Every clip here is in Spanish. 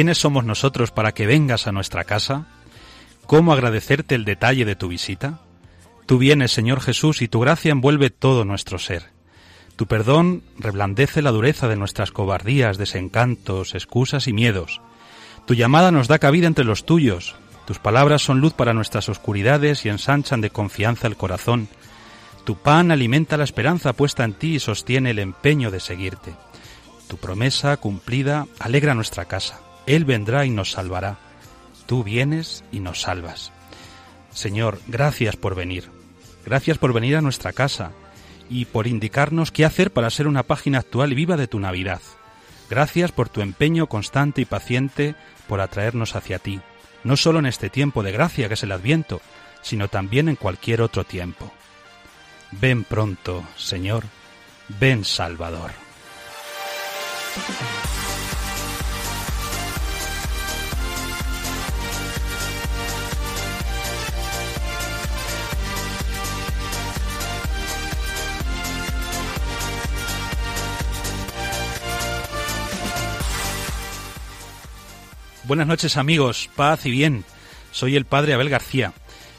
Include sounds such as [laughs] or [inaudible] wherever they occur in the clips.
¿Quiénes somos nosotros para que vengas a nuestra casa? ¿Cómo agradecerte el detalle de tu visita? Tú vienes, Señor Jesús, y tu gracia envuelve todo nuestro ser. Tu perdón reblandece la dureza de nuestras cobardías, desencantos, excusas y miedos. Tu llamada nos da cabida entre los tuyos. Tus palabras son luz para nuestras oscuridades y ensanchan de confianza el corazón. Tu pan alimenta la esperanza puesta en ti y sostiene el empeño de seguirte. Tu promesa cumplida alegra nuestra casa. Él vendrá y nos salvará. Tú vienes y nos salvas. Señor, gracias por venir. Gracias por venir a nuestra casa y por indicarnos qué hacer para ser una página actual y viva de tu Navidad. Gracias por tu empeño constante y paciente por atraernos hacia ti, no solo en este tiempo de gracia que es el Adviento, sino también en cualquier otro tiempo. Ven pronto, Señor, ven Salvador. Buenas noches amigos, paz y bien. Soy el padre Abel García.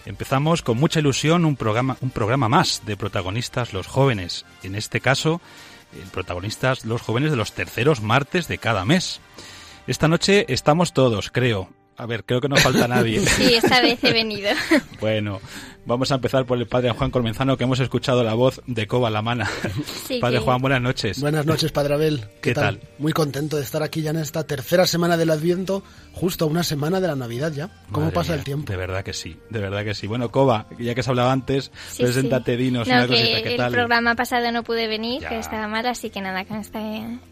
Empezamos con mucha ilusión un programa, un programa más de protagonistas los jóvenes. En este caso, el protagonistas los jóvenes de los terceros martes de cada mes. Esta noche estamos todos, creo. A ver, creo que no falta [laughs] nadie. Sí, esta vez he venido. [laughs] Bueno, vamos a empezar por el padre Juan Colmenzano, que hemos escuchado la voz de Coba la Mana. Sí, padre que- Juan, buenas noches. Buenas noches, Padre Abel. ¿Qué tal? Muy contento de estar aquí ya en esta tercera semana del Adviento, justo a una semana de la Navidad ya. ¿Cómo Madre pasa mía, el tiempo? De verdad que sí, de verdad que sí. Bueno, Coba, ya que se hablaba antes, Sí, preséntate, sí. dinos No, una que cosita, ¿qué el tal? programa pasado no pude venir, Ya. que estaba mal, así que nada, con este,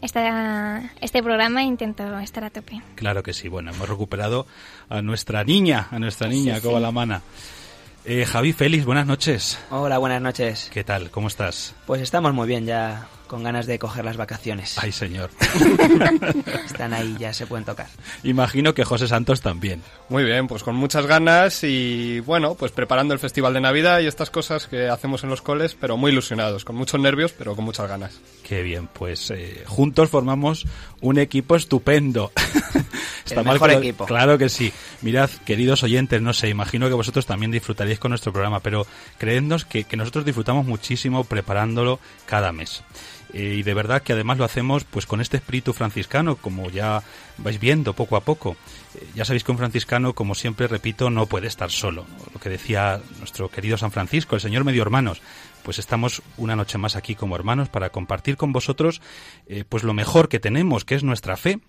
esta- este programa intento estar a tope. Claro que sí, bueno, hemos recuperado a nuestra niña, a nuestra niña, Sí, Coba sí. la Mana. Eh, Javi Félix, buenas noches. Hola, buenas noches. ¿Qué tal? ¿Cómo estás? Pues estamos muy bien ya, con ganas de coger las vacaciones. Ay, señor. [laughs] Están ahí, ya se pueden tocar. Imagino que José Santos también. Muy bien, pues con muchas ganas y bueno, pues preparando el Festival de Navidad y estas cosas que hacemos en los coles, pero muy ilusionados, con muchos nervios, pero con muchas ganas. Qué bien, pues eh, juntos formamos un equipo estupendo. [laughs] El mal mejor que lo- equipo. Claro que sí. Mirad, queridos oyentes, no sé, imagino que vosotros también disfrutaréis con nuestro programa, pero creednos que, que nosotros disfrutamos muchísimo preparándolo cada mes. Eh, y de verdad que además lo hacemos pues con este espíritu franciscano, como ya vais viendo poco a poco. Eh, ya sabéis que un franciscano, como siempre repito, no puede estar solo. Lo que decía nuestro querido San Francisco, el Señor medio hermanos. Pues estamos una noche más aquí como hermanos para compartir con vosotros eh, pues lo mejor que tenemos, que es nuestra fe,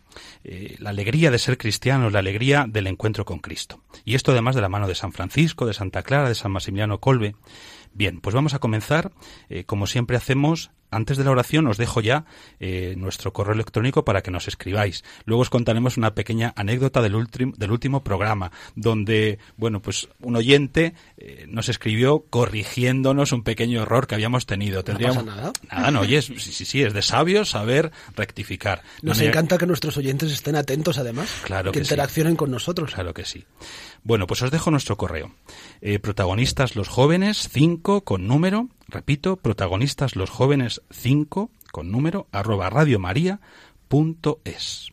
la alegría de ser cristianos, la alegría del encuentro con Cristo. Y esto además de la mano de San Francisco, de Santa Clara, de San Maximiliano Colbe. Bien, pues vamos a comenzar, eh, como siempre hacemos, antes de la oración os dejo ya eh, nuestro correo electrónico para que nos escribáis. Luego os contaremos una pequeña anécdota del, del último programa, donde, bueno, pues un oyente eh, nos escribió corrigiéndonos un pequeño error que habíamos tenido. pasa nada. Nada, no, oye, es- sí, sí, sí, es de sabios saber rectificar. Nos No encanta que nuestros oyentes estén atentos, además. Claro que, que sí. interaccionen con nosotros. Claro que sí. Bueno, pues os dejo nuestro correo. Eh, protagonistas los jóvenes 5 con número, repito, protagonistas los jóvenes 5 con número, arroba radiomaria.es.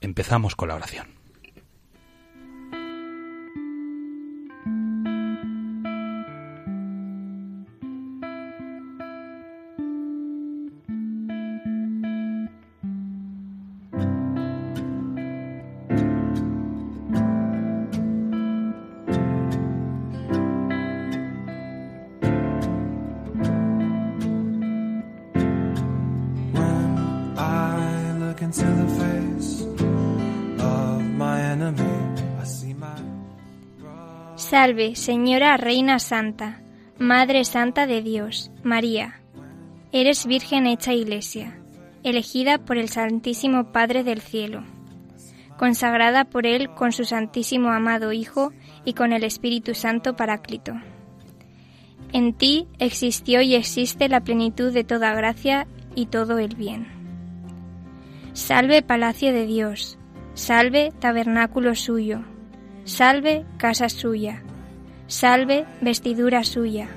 Empezamos con la oración. Salve, Señora Reina Santa, Madre Santa de Dios, María. Eres Virgen hecha Iglesia, elegida por el Santísimo Padre del Cielo, consagrada por Él con su Santísimo amado Hijo y con el Espíritu Santo Paráclito. En ti existió y existe la plenitud de toda gracia y todo el bien. Salve Palacio de Dios, salve Tabernáculo suyo, salve casa suya, salve vestidura suya,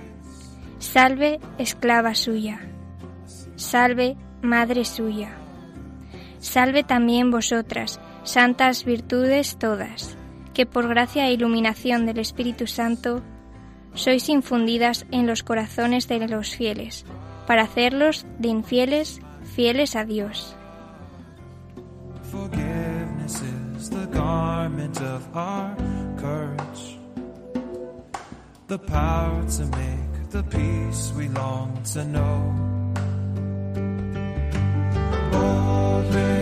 salve esclava suya, salve madre suya. Salve también vosotras, santas virtudes todas, que por gracia e iluminación del Espíritu Santo sois infundidas en los corazones de los fieles, para hacerlos de infieles fieles a Dios. The power to make the peace we long to know. Open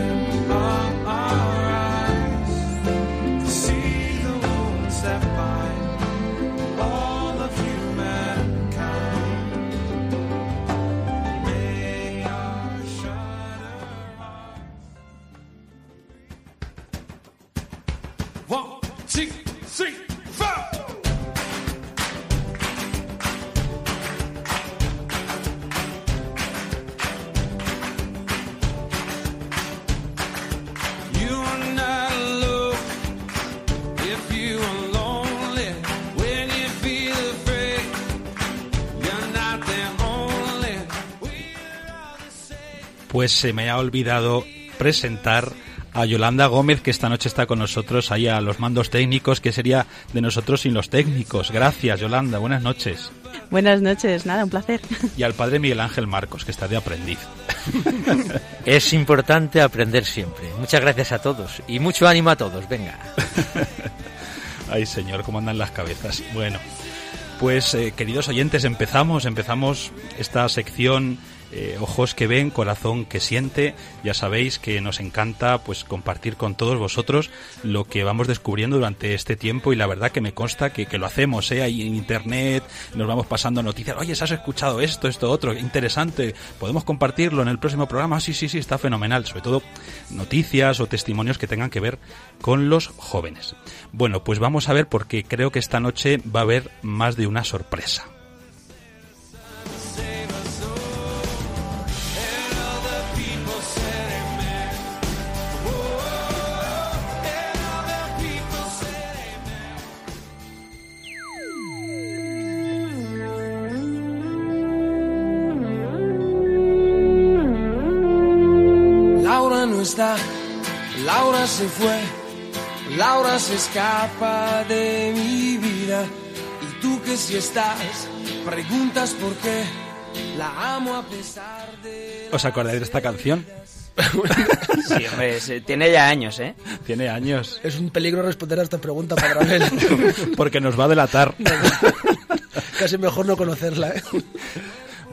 Pues se me ha olvidado presentar a Yolanda Gómez, que esta noche está con nosotros ahí a los mandos técnicos, que sería de nosotros sin los técnicos. Gracias, Yolanda, buenas noches. Buenas noches, nada, un placer. Y al padre Miguel Ángel Marcos, que está de aprendiz. [laughs] Es importante aprender siempre. Muchas gracias a todos y mucho ánimo a todos. Venga. [laughs] Ay, señor, cómo andan las cabezas. Bueno, pues eh, queridos oyentes, empezamos, empezamos esta sección eh, Ojos que ven, corazón que siente. Ya sabéis que nos encanta pues compartir con todos vosotros lo que vamos descubriendo durante este tiempo y la verdad que me consta que, que lo hacemos, ¿eh? ahí en internet, nos vamos pasando noticias, oye, ¿has escuchado esto, esto, otro? Interesante, podemos compartirlo en el próximo programa, sí, sí, sí, está fenomenal, sobre todo noticias o testimonios que tengan que ver con los jóvenes. Bueno, pues vamos a ver porque creo que esta noche va a haber más de una sorpresa. Está, Laura se fue, Laura se escapa de mi vida. Y tú que si estás, preguntas por qué, la amo a pesar de... ¿Os acordáis de esta canción? [laughs] Sí, hombre, se- tiene ya años, ¿eh? Tiene años. Es un peligro responder a esta pregunta, Padre Abel. [laughs] Porque nos va a delatar. [laughs] Casi mejor no conocerla, ¿eh?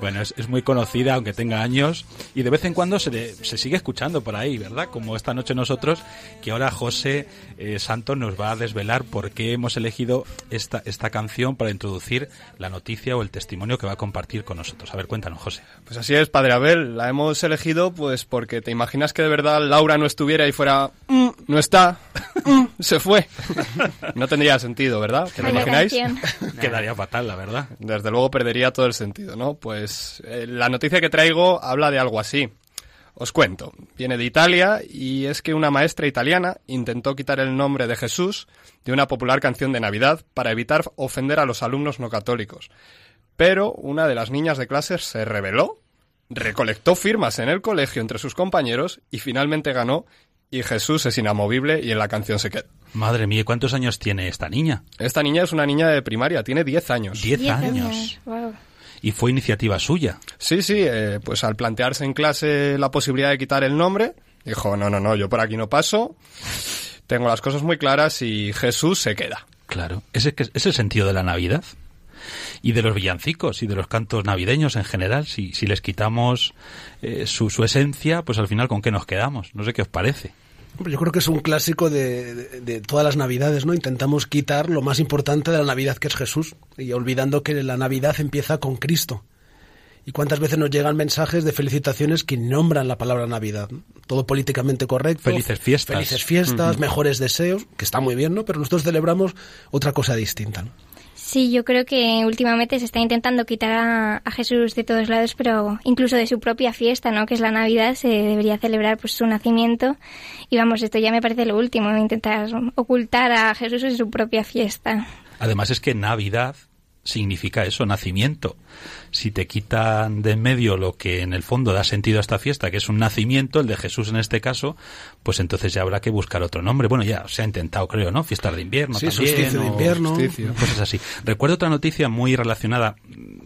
Bueno, es, muy conocida, aunque tenga años, y de vez en cuando se, se sigue escuchando por ahí, ¿verdad? Como esta noche nosotros, que ahora José eh, Santos nos va a desvelar por qué hemos elegido esta, esta canción para introducir la noticia o el testimonio que va a compartir con nosotros. A ver, cuéntanos, José. Pues así es, Padre Abel. La hemos elegido pues porque te imaginas que de verdad Laura no estuviera y fuera... "Mm, no está. [laughs] se fue. No tendría sentido, ¿verdad? ¿Te lo imagináis? [laughs] Quedaría fatal, la verdad. Desde luego perdería todo el sentido, ¿no? Pues eh, la noticia que traigo habla de algo así. Os cuento. Viene de Italia y es que una maestra italiana intentó quitar el nombre de Jesús de una popular canción de Navidad para evitar ofender a los alumnos no católicos. Pero una de las niñas de clase se rebeló, recolectó firmas en el colegio entre sus compañeros y finalmente ganó y Jesús es inamovible y en la canción se queda. Madre mía, ¿cuántos años tiene esta niña? Esta niña es una niña de primaria, tiene 10 años. 10 Diez años. Wow. Y fue iniciativa suya. Sí, sí, eh, pues al plantearse en clase la posibilidad de quitar el nombre, dijo, no, no, no, yo por aquí no paso, tengo las cosas muy claras y Jesús se queda. Claro. ¿Ese es el sentido de la Navidad? Y de los villancicos y de los cantos navideños en general. Si, si les quitamos eh, su, su esencia, pues al final con qué nos quedamos. No sé qué os parece. Yo creo que es un clásico de, de- de todas las Navidades, ¿no? Intentamos quitar lo más importante de la Navidad, que es Jesús, y olvidando que la Navidad empieza con Cristo. ¿Y cuántas veces nos llegan mensajes de felicitaciones que nombran la palabra Navidad? ¿no? Todo políticamente correcto. Felices fiestas. Felices fiestas, mejores deseos, que está muy bien, ¿no? Pero nosotros celebramos otra cosa distinta, ¿no? Sí, yo creo que últimamente se está intentando quitar a, a Jesús de todos lados, pero incluso de su propia fiesta, ¿no? Que es la Navidad, se debería celebrar pues su nacimiento. Y vamos, esto ya me parece lo último, intentar ocultar a Jesús en su propia fiesta. Además es que Navidad significa eso, nacimiento. Si te quitan de en medio lo que en el fondo da sentido a esta fiesta, que es un nacimiento, el de Jesús en este caso, pues entonces ya habrá que buscar otro nombre. Bueno, ya se ha intentado, creo, ¿no? Fiestas de invierno Sí, también. solsticio de o invierno. Cosas así. Recuerdo otra noticia muy relacionada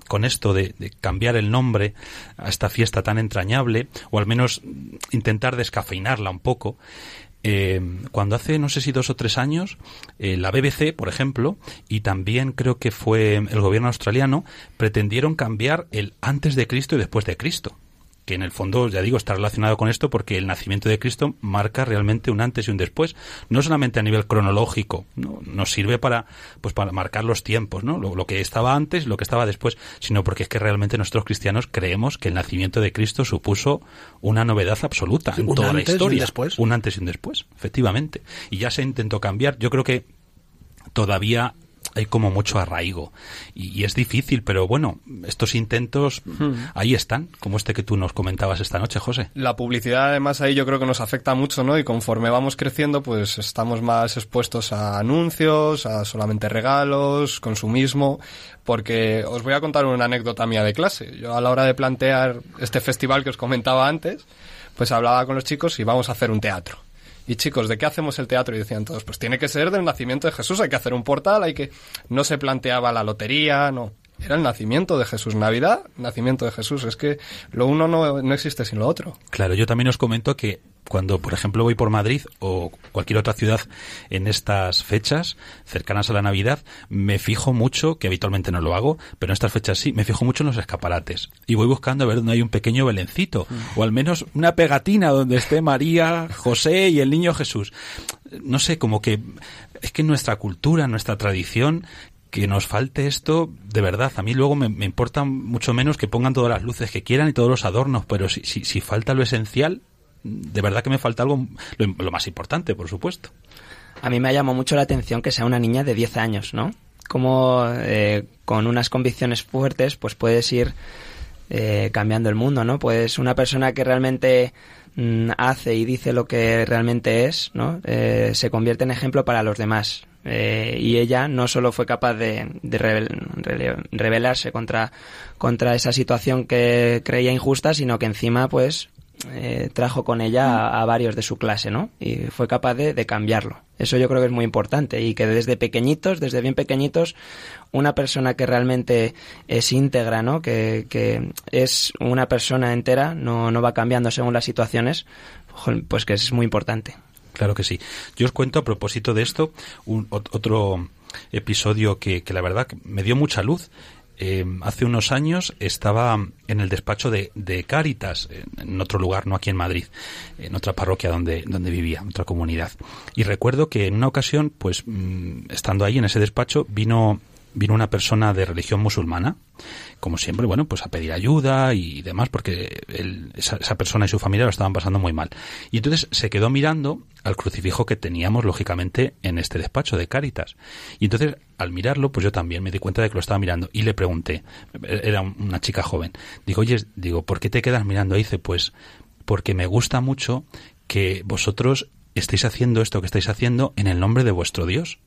con esto de, de cambiar el nombre a esta fiesta tan entrañable, o al menos intentar descafeinarla un poco. Eh, cuando hace, no sé si dos o tres años, eh, la BBC, por ejemplo, y también creo que fue el gobierno australiano, pretendieron cambiar el antes de Cristo y después de Cristo. Que en el fondo, ya digo, está relacionado con esto porque el nacimiento de Cristo marca realmente un antes y un después. No solamente a nivel cronológico, ¿no? nos sirve para, pues para marcar los tiempos, ¿no? Lo, lo que estaba antes, lo que estaba después, sino porque es que realmente nosotros cristianos creemos que el nacimiento de Cristo supuso una novedad absoluta en un toda la antes y un historia. después. Un antes y un después, efectivamente. Y ya se intentó cambiar. Yo creo que todavía hay como mucho arraigo y, y es difícil, pero bueno, estos intentos ahí están, como este que tú nos comentabas esta noche, José. La publicidad además ahí yo creo que nos afecta mucho, ¿no? Y conforme vamos creciendo, pues estamos más expuestos a anuncios, a solamente regalos, consumismo, porque os voy a contar una anécdota mía de clase. Yo a la hora de plantear este festival que os comentaba antes, pues hablaba con los chicos y vamos a hacer un teatro. Y chicos, ¿de qué hacemos el teatro? Y decían todos, pues tiene que ser del nacimiento de Jesús, hay que hacer un portal, hay que... No se planteaba la lotería, no. Era el nacimiento de Jesús. Navidad, nacimiento de Jesús. Es que lo uno no, no existe sin lo otro. Claro, yo también os comento que cuando, por ejemplo, voy por Madrid o cualquier otra ciudad en estas fechas cercanas a la Navidad, me fijo mucho, que habitualmente no lo hago, pero en estas fechas sí, me fijo mucho en los escaparates. Y voy buscando a ver dónde hay un pequeño belencito, o al menos una pegatina donde esté María, José y el niño Jesús. No sé, como que es que nuestra cultura, nuestra tradición, que nos falte esto, de verdad, a mí luego me, importa mucho menos que pongan todas las luces que quieran y todos los adornos, pero si, si falta lo esencial, de verdad que me falta algo, lo, más importante, por supuesto. A mí me ha llamado mucho la atención que sea una niña de 10 años, ¿no? Como eh, con unas convicciones fuertes, pues puedes ir eh, cambiando el mundo, ¿no? Pues una persona que realmente mm, hace y dice lo que realmente es, ¿no? Eh, se convierte en ejemplo para los demás. Eh, y ella no solo fue capaz de, de rebelarse contra, contra esa situación que creía injusta, sino que encima, pues, eh, trajo con ella a, varios de su clase, ¿no? Y fue capaz de, cambiarlo. Eso yo creo que es muy importante y que desde pequeñitos, desde bien pequeñitos, una persona que realmente es íntegra, ¿no? Que, que es una persona entera, no, no va cambiando según las situaciones, pues que es muy importante. Claro que sí. Yo os cuento a propósito de esto un, ot- otro episodio que, que la verdad me dio mucha luz. Eh, hace unos años estaba en el despacho de, de Cáritas, en, en otro lugar, no aquí en Madrid, en otra parroquia donde, donde vivía, otra comunidad. Y recuerdo que en una ocasión, pues mm, estando ahí en ese despacho, vino, vino una persona de religión musulmana, como siempre, bueno, pues a pedir ayuda y demás, porque esa, persona y su familia lo estaban pasando muy mal. Y entonces se quedó mirando al crucifijo que teníamos, lógicamente, en este despacho de Cáritas. Y entonces, al mirarlo, pues yo también me di cuenta de que lo estaba mirando y le pregunté, era un- una chica joven, digo, oye, digo, ¿por qué te quedas mirando? Y dice, pues, porque me gusta mucho que vosotros estéis haciendo esto que estáis haciendo en el nombre de vuestro Dios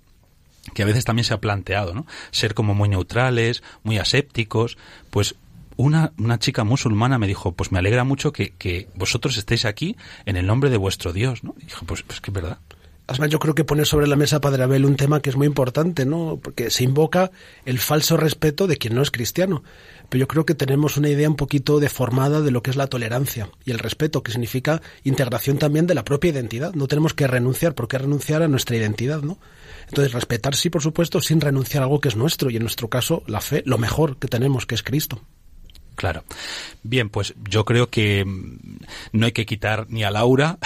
que a veces también se ha planteado, ¿no? Ser como muy neutrales, muy asépticos, pues una, una chica musulmana me dijo, pues me alegra mucho que, que vosotros estéis aquí en el nombre de vuestro Dios, ¿no? Y pues, pues que es verdad. Además, yo creo que pone sobre la mesa, Padre Abel, un tema que es muy importante, ¿no? Porque se invoca el falso respeto de quien no es cristiano. Pero yo creo que tenemos una idea un poquito deformada de lo que es la tolerancia y el respeto, que significa integración también de la propia identidad. No tenemos que renunciar, ¿por qué renunciar a nuestra identidad, no? Entonces, respetar sí, por supuesto, sin renunciar a algo que es nuestro, y en nuestro caso, la fe, lo mejor que tenemos, que es Cristo. Claro. Bien, pues yo creo que mm, no hay que quitar ni a Laura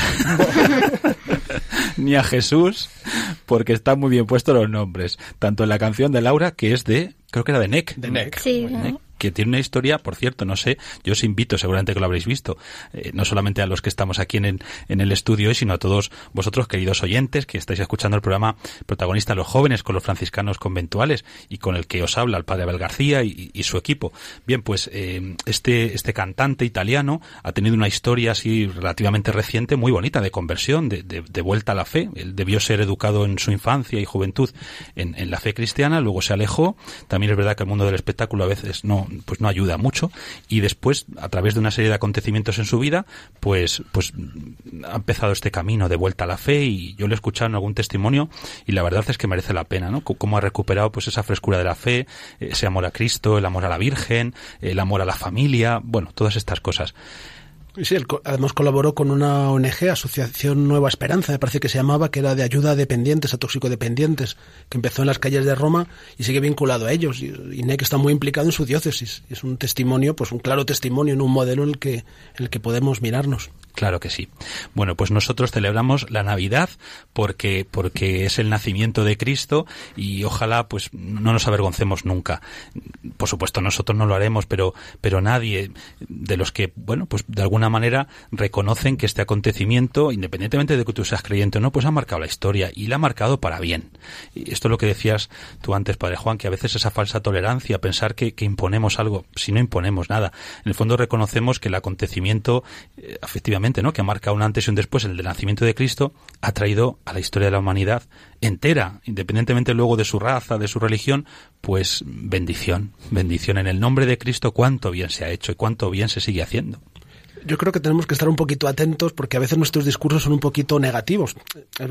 [laughs] ni a Jesús, porque están muy bien puestos los nombres. Tanto en la canción de Laura, que es de, creo que era de Neck. De Neck. Sí, Neck, que tiene una historia, por cierto, no sé, yo os invito, seguramente que lo habréis visto, eh, no solamente a los que estamos aquí en, el- en el sino a todos vosotros, queridos oyentes, que estáis escuchando el programa protagonista Los Jóvenes con los franciscanos conventuales y con el que os habla el padre Abel García y, su equipo. Bien, pues eh, este, este cantante italiano ha tenido una historia así relativamente reciente, muy bonita, de conversión, de, de- de vuelta a la fe. Él debió ser educado en su infancia y juventud en, en la fe cristiana, luego se alejó. También es verdad que el mundo del espectáculo a veces no, pues no ayuda mucho. Y después, a través de una serie de acontecimientos en su vida, pues, pues ha empezado este camino de vuelta a la fe y yo lo he escuchado en algún testimonio y la verdad es que merece la pena, ¿no? Cómo ha recuperado pues esa frescura de la fe, ese amor a Cristo, el amor a la Virgen, el amor a la familia, bueno, todas estas cosas. Sí, él además colaboró con una ONG, Asociación Nueva Esperanza, me parece que se llamaba, que era de ayuda a dependientes, a toxicodependientes, que empezó en las calles de Roma y sigue vinculado a ellos. Y, y NEC está muy implicado en su diócesis. Es un testimonio, pues un claro testimonio, en un modelo en el que, el que podemos mirarnos. Claro que sí. Bueno, pues nosotros celebramos la Navidad porque, porque es el nacimiento de Cristo y ojalá pues no nos avergoncemos nunca. Por supuesto nosotros no lo haremos, pero, pero nadie de los que, bueno, pues de alguna manera reconocen que este acontecimiento, independientemente de que tú seas creyente o no, pues ha marcado la historia y la ha marcado para bien. Esto es lo que decías tú antes, Padre Juan, que a veces esa falsa tolerancia, pensar que, que imponemos algo, si no imponemos nada. En el fondo reconocemos que el acontecimiento, eh, efectivamente, ¿no? que ha marcado un antes y un después, el del nacimiento de Cristo, ha traído a la historia de la humanidad entera, independientemente luego de su raza, de su religión, pues bendición, bendición en el nombre de Cristo, cuánto bien se ha hecho y cuánto bien se sigue haciendo. Yo creo que tenemos que estar un poquito atentos porque a veces nuestros discursos son un poquito negativos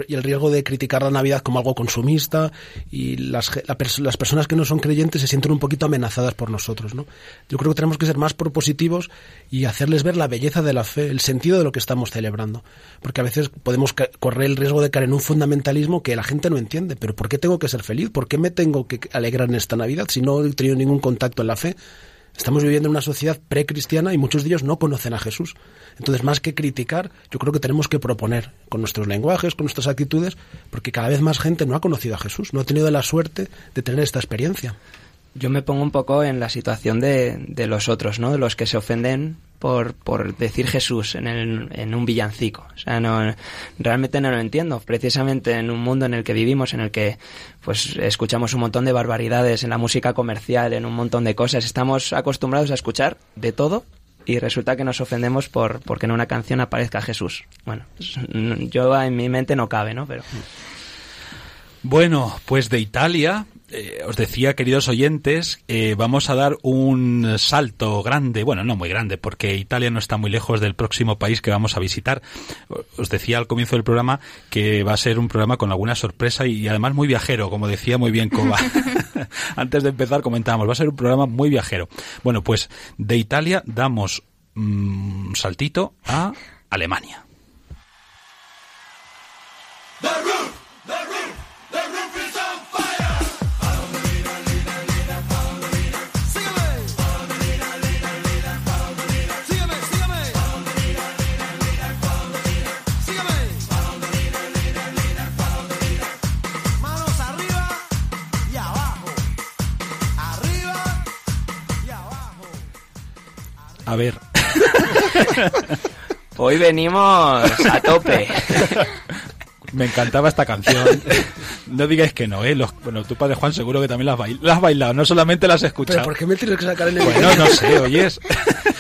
y el riesgo de criticar la Navidad como algo consumista y las, las personas que no son creyentes se sienten un poquito amenazadas por nosotros. ¿no? Yo creo que tenemos que ser más propositivos y hacerles ver la belleza de la fe, el sentido de lo que estamos celebrando. Porque a veces podemos correr el riesgo de caer en un fundamentalismo que la gente no entiende. Pero ¿por qué tengo que ser feliz? ¿Por qué me tengo que alegrar en esta Navidad si no he tenido ningún contacto en la fe? Estamos viviendo en una sociedad precristiana y muchos de ellos no conocen a Jesús. Entonces, más que criticar, yo creo que tenemos que proponer con nuestros lenguajes, con nuestras actitudes, porque cada vez más gente no ha conocido a Jesús, no ha tenido la suerte de tener esta experiencia. Yo me pongo un poco en la situación de, de los otros, ¿no? De los que se ofenden por, por decir Jesús en, el, en un villancico. O sea, no, realmente no lo entiendo. Precisamente en un mundo en el que vivimos, en el que pues escuchamos un montón de barbaridades en la música comercial, en un montón de cosas, estamos acostumbrados a escuchar de todo y resulta que nos ofendemos por porque en una canción aparezca Jesús. Bueno, pues, yo en mi mente no cabe, ¿no? Pero Bueno, pues de Italia, eh, os decía, queridos oyentes, eh, vamos a dar un salto grande, bueno, no muy grande, porque Italia no está muy lejos del próximo país que vamos a visitar. Os decía al comienzo del programa que va a ser un programa con alguna sorpresa y además muy viajero, como decía muy bien Coba. [laughs] Antes de empezar comentábamos, va a ser un programa muy viajero. Bueno, pues de Italia damos mm, un saltito a Alemania. A ver, [laughs] hoy venimos a tope. [laughs] Me encantaba esta canción. No digáis que no, ¿eh? Los- bueno, tu padre Juan seguro que también la has, bail- la has bailado, no solamente la has Pero escuchado. ¿por qué me tienes que sacar en el Bueno, no sé, oyes. [laughs]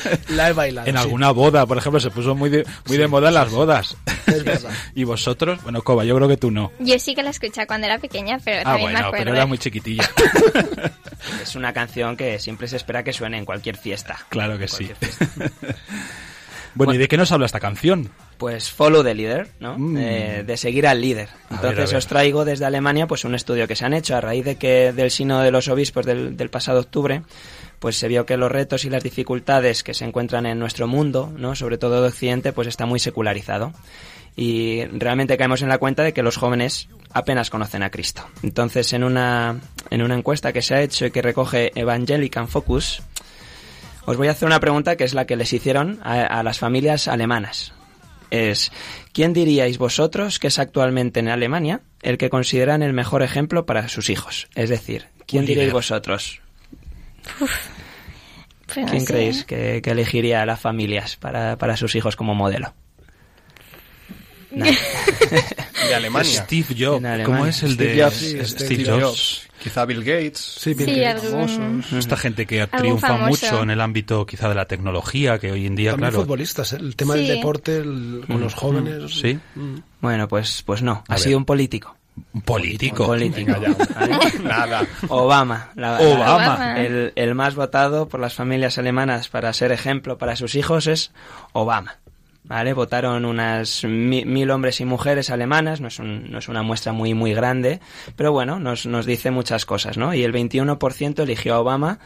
[laughs] La he bailado. En sí. alguna boda, por ejemplo, se puso muy de, muy de moda en las bodas. Es verdad. [laughs] y vosotros, bueno, Coba, yo creo que tú no. Yo sí que la escuché cuando era pequeña, pero Ah, también me bueno, acuerdo. pero era muy chiquitilla. [laughs] Es una canción que siempre se espera que suene en cualquier fiesta. claro que sí. Fiesta. Bueno, ¿y de qué nos habla esta canción? Pues follow the leader, ¿no? Mm. Eh, de seguir al líder. A Entonces ver, a ver. os traigo desde Alemania pues un estudio que se han hecho a raíz de que del sínodo de los obispos del, del pasado octubre pues se vio que los retos y las dificultades que se encuentran en nuestro mundo, ¿no? sobre todo de Occidente, pues está muy secularizado. Y realmente caemos en la cuenta de que los jóvenes apenas conocen a Cristo. Entonces, en una, en una encuesta que se ha hecho y que recoge Evangelican Focus, os voy a hacer una pregunta que es la que les hicieron a, a las familias alemanas. Es, ¿quién diríais vosotros que es actualmente en Alemania el que consideran el mejor ejemplo para sus hijos? Es decir, ¿quién diríais vosotros? ¿Quién creéis que, que elegiría a las familias para, para sus hijos como modelo? No. [laughs] De Alemania. Steve Jobs. Alemania. ¿Cómo es el Steve de Jobs. Steve, Steve Jobs? Jobs. Quizá Bill Gates. Sí, Bill Sí, Gates. algún- Esta gente que triunfa famoso. mucho en el ámbito quizá de la tecnología, que hoy en día, También claro. futbolistas, ¿eh? el tema Sí. del deporte el- con los jóvenes. Sí. Mm. Bueno, pues, pues no, A ha ver. sido un político. Un político. Un político. [laughs] Obama. la- Obama. El, el más votado por las familias alemanas para ser ejemplo para sus hijos es Obama. ¿Vale? Votaron unas mi- mil hombres y mujeres alemanas, no es, un- no es una muestra muy, muy grande, pero bueno, nos, nos dice muchas cosas, ¿no? Y el 21% eligió a Obama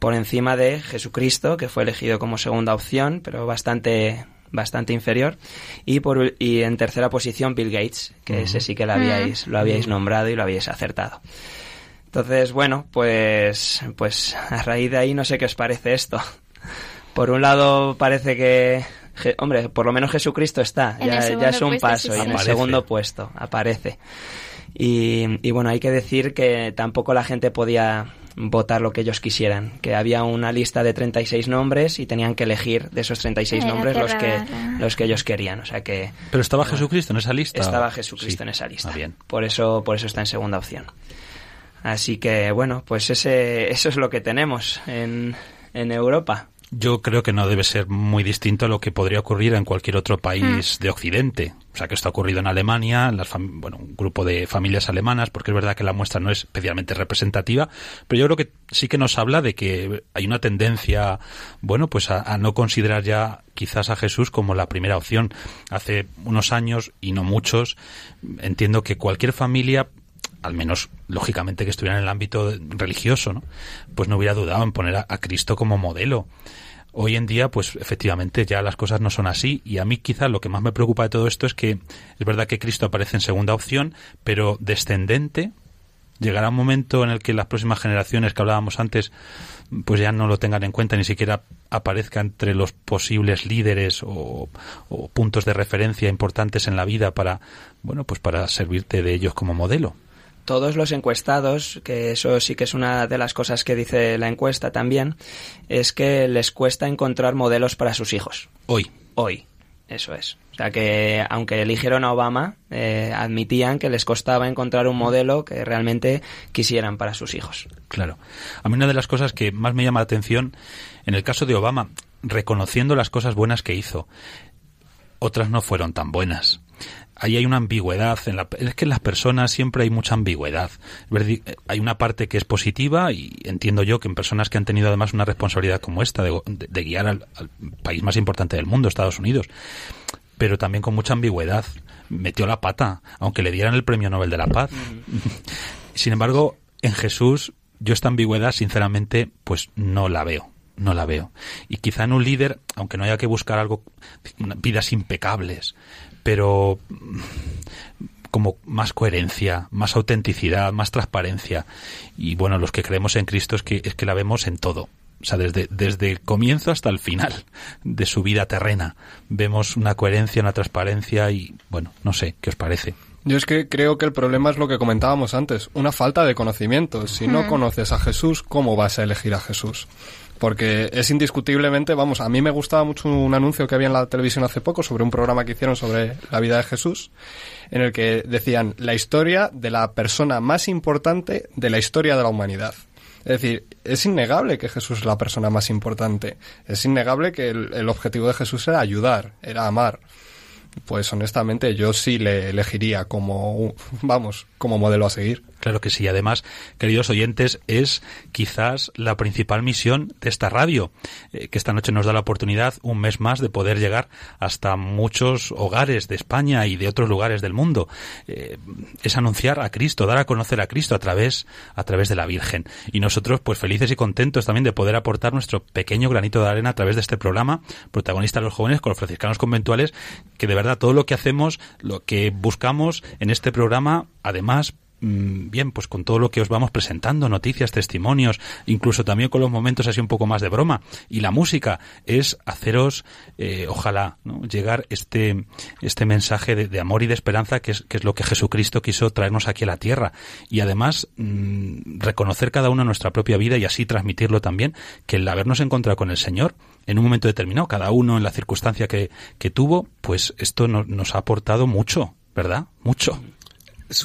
por encima de Jesucristo, que fue elegido como segunda opción, pero bastante, bastante inferior. Y, por, y en tercera posición Bill Gates, que ese sí que lo habíais, lo habíais nombrado y lo habíais acertado. Entonces, bueno, pues, pues a raíz de ahí no sé qué os parece esto. Por un lado parece que, Je- hombre, por lo menos Jesucristo está, ya, es un puesto, paso sí, y en el Aparece. segundo puesto aparece. Y, y bueno, hay que decir que tampoco la gente podía votar lo que ellos quisieran, que había una lista de 36 nombres y tenían que elegir de esos 36 Era nombres los que, los que ellos querían, o sea que Pero estaba Jesucristo en esa lista. estaba Jesucristo Sí. en esa lista. Ah, bien. Por eso, por eso está en segunda opción. Así que bueno, pues ese, eso es lo que tenemos en, en Europa. Yo creo que no debe ser muy distinto a lo que podría ocurrir en cualquier otro país de Occidente. O sea, que esto ha ocurrido en Alemania, las bueno, un grupo de familias alemanas, porque es verdad que la muestra no es especialmente representativa, pero yo creo que sí que nos habla de que hay una tendencia, bueno, pues a, a no considerar ya quizás a Jesús como la primera opción. Hace unos años, y no muchos, entiendo que cualquier familia al menos lógicamente que estuviera en el ámbito religioso, ¿no? Pues no hubiera dudado en poner a, a Cristo como modelo. Hoy en día, pues efectivamente ya las cosas no son así y a mí quizás lo que más me preocupa de todo esto es que es verdad que Cristo aparece en segunda opción, pero descendente. Llegará un momento en el que las próximas generaciones que hablábamos antes pues ya no lo tengan en cuenta, ni siquiera aparezca entre los posibles líderes o, o puntos de referencia importantes en la vida para, bueno, pues para servirte de ellos como modelo. Todos los encuestados, que eso sí que es una de las cosas que dice la encuesta también, es que les cuesta encontrar modelos para sus hijos. Hoy. Hoy, eso es. O sea que aunque eligieron a Obama, eh, admitían que les costaba encontrar un modelo que realmente quisieran para sus hijos. Claro. A mí una de las cosas que más me llama la atención en el caso de Obama, reconociendo las cosas buenas que hizo, otras no fueron tan buenas. Ahí hay una ambigüedad. En la, es que en las personas siempre hay mucha ambigüedad. Verdi- Hay una parte que es positiva y entiendo yo que en personas que han tenido además una responsabilidad como esta de, de- de guiar al, al país más importante del mundo, Estados Unidos, pero también con mucha ambigüedad. Metió la pata, aunque le dieran el premio Nobel de la Paz. [laughs] Sin embargo, en Jesús, yo esta ambigüedad, sinceramente, pues no la veo. No la veo. Y quizá en un líder, aunque no haya que buscar algo, vidas impecables, pero como más coherencia, más autenticidad, más transparencia. Y bueno, los que creemos en Cristo es que, es que la vemos en todo. O sea, desde, desde el comienzo hasta el final de su vida terrena. Vemos una coherencia, una transparencia y, bueno, no sé, ¿qué os parece? Yo es que creo que el problema es lo que comentábamos antes, una falta de conocimiento. Si no conoces a Jesús, ¿cómo vas a elegir a Jesús? Porque es indiscutiblemente, vamos, a mí me gustaba mucho un anuncio que había en la televisión hace poco sobre un programa que hicieron sobre la vida de Jesús, en el que decían la historia de la persona más importante de la historia de la humanidad. Es decir, es innegable que Jesús es la persona más importante. Es innegable que el, el objetivo de Jesús era ayudar, era amar. Pues honestamente yo sí le elegiría como, vamos, como modelo a seguir. Claro que sí. Además, queridos oyentes, es quizás la principal misión de esta radio, eh, que esta noche nos da la oportunidad, un mes más, de poder llegar hasta muchos hogares de España y de otros lugares del mundo. Eh, es anunciar a Cristo, dar a conocer a Cristo a través, a través de la Virgen. Y nosotros, pues felices y contentos también de poder aportar nuestro pequeño granito de arena a través de este programa, protagonista de los jóvenes con los franciscanos conventuales, que de verdad todo lo que hacemos, lo que buscamos en este programa, además, bien, pues con todo lo que os vamos presentando, noticias, testimonios, incluso también con los momentos así un poco más de broma. Y la música es haceros, eh, ojalá, ¿no? llegar este, este mensaje de, amor y de esperanza que es, que es lo que Jesucristo quiso traernos aquí a la tierra. Y además, mm, reconocer cada uno nuestra propia vida y así transmitirlo también, que el habernos encontrado con el Señor en un momento determinado, cada uno en la circunstancia que, que tuvo, pues esto no- nos ha aportado mucho, ¿verdad? Mucho.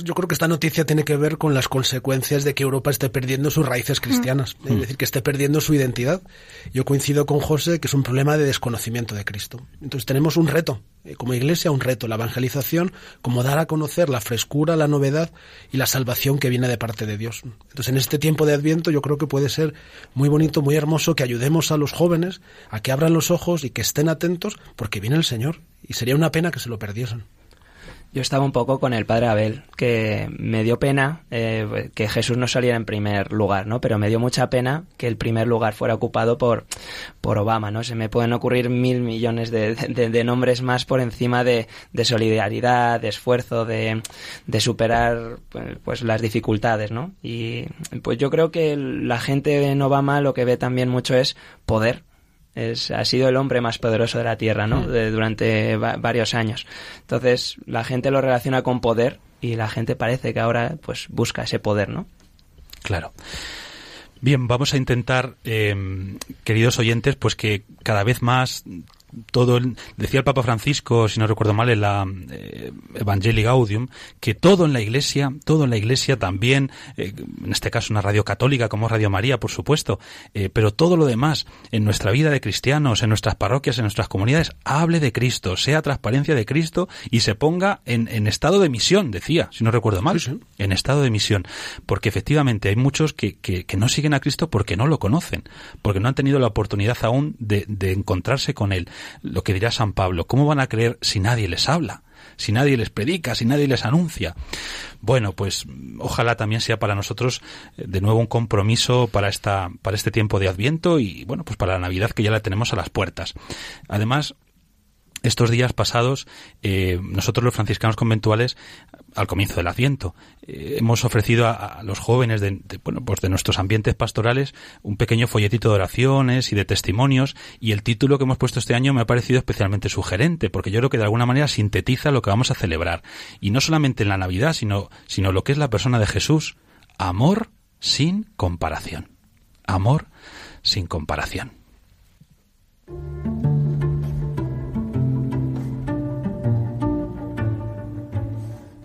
Yo creo que esta noticia tiene que ver con las consecuencias de que Europa esté perdiendo sus raíces cristianas, Mm. es decir, que esté perdiendo su identidad. Yo coincido con José que es un problema de desconocimiento de Cristo. Entonces tenemos un reto, eh, como iglesia, un reto, la evangelización, como dar a conocer la frescura, la novedad y la salvación que viene de parte de Dios. Entonces en este tiempo de Adviento yo creo que puede ser muy bonito, muy hermoso que ayudemos a los jóvenes a que abran los ojos y que estén atentos porque viene el Señor y sería una pena que se lo perdiesen. Yo estaba un poco con el padre Abel, que me dio pena eh, que Jesús no saliera en primer lugar, ¿no? Pero me dio mucha pena que el primer lugar fuera ocupado por, por Obama, ¿no? Se me pueden ocurrir mil millones de, de- de nombres más por encima de, de solidaridad, de esfuerzo, de, superar pues, las dificultades, ¿no? Y pues yo creo que la gente en Obama lo que ve también mucho es poder, es, ha sido el hombre más poderoso de la Tierra, ¿no? De- durante va- varios años. Entonces, la gente lo relaciona con poder y la gente parece que ahora pues busca ese poder, ¿no? Claro. Bien, vamos a intentar, eh, queridos oyentes, pues que cada vez más todo el- decía el Papa Francisco, si no recuerdo mal, en la eh, Evangelii Gaudium, que todo en la Iglesia, todo en la Iglesia también, eh, en este caso una radio católica como Radio María, por supuesto, eh, pero todo lo demás en nuestra vida de cristianos, en nuestras parroquias, en nuestras comunidades, hable de Cristo, sea transparencia de Cristo y se ponga en, en estado de misión, decía, si no recuerdo mal, en estado de misión, porque efectivamente hay muchos que, que, que no siguen a Cristo porque no lo conocen, porque no han tenido la oportunidad aún de, de encontrarse con Él. Lo que dirá San Pablo, ¿cómo van a creer si nadie les habla? si nadie les predica, si nadie les anuncia. Bueno, pues ojalá también sea para nosotros eh, de nuevo un compromiso para esta para este tiempo de Adviento y bueno, pues para la Navidad que ya la tenemos a las puertas. Además, estos días pasados, eh, nosotros los franciscanos conventuales, al comienzo del Adviento, eh, hemos ofrecido a, los jóvenes de, de, bueno, pues de nuestros ambientes pastorales un pequeño folletito de oraciones y de testimonios y el título que hemos puesto este año me ha parecido especialmente sugerente porque yo creo que de alguna manera sintetiza lo que vamos a celebrar y no solamente en la Navidad, sino, sino lo que es la persona de Jesús, amor sin comparación. Amor sin comparación.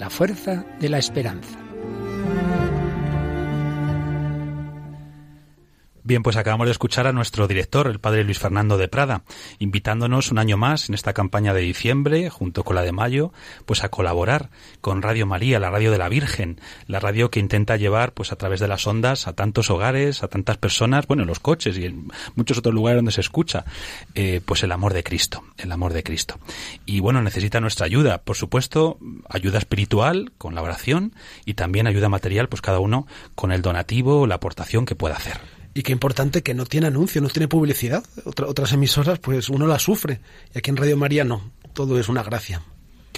la fuerza de la esperanza. Bien, pues acabamos de escuchar a nuestro director, el padre Luis Fernando de Prada, invitándonos un año más en esta campaña de diciembre, junto con la de mayo, pues a colaborar con Radio María, la radio de la Virgen, la radio que intenta llevar, pues a través de las ondas, a tantos hogares, a tantas personas, bueno, en los coches y en muchos otros lugares donde se escucha, eh, pues el amor de Cristo, el amor de Cristo. Y bueno, necesita nuestra ayuda, por supuesto, ayuda espiritual con la oración y también ayuda material, pues cada uno con el donativo la aportación que pueda hacer. Y qué importante que no tiene anuncio, no tiene publicidad. Otra- otras emisoras, pues uno la sufre. Y aquí en Radio María no. Todo es una gracia.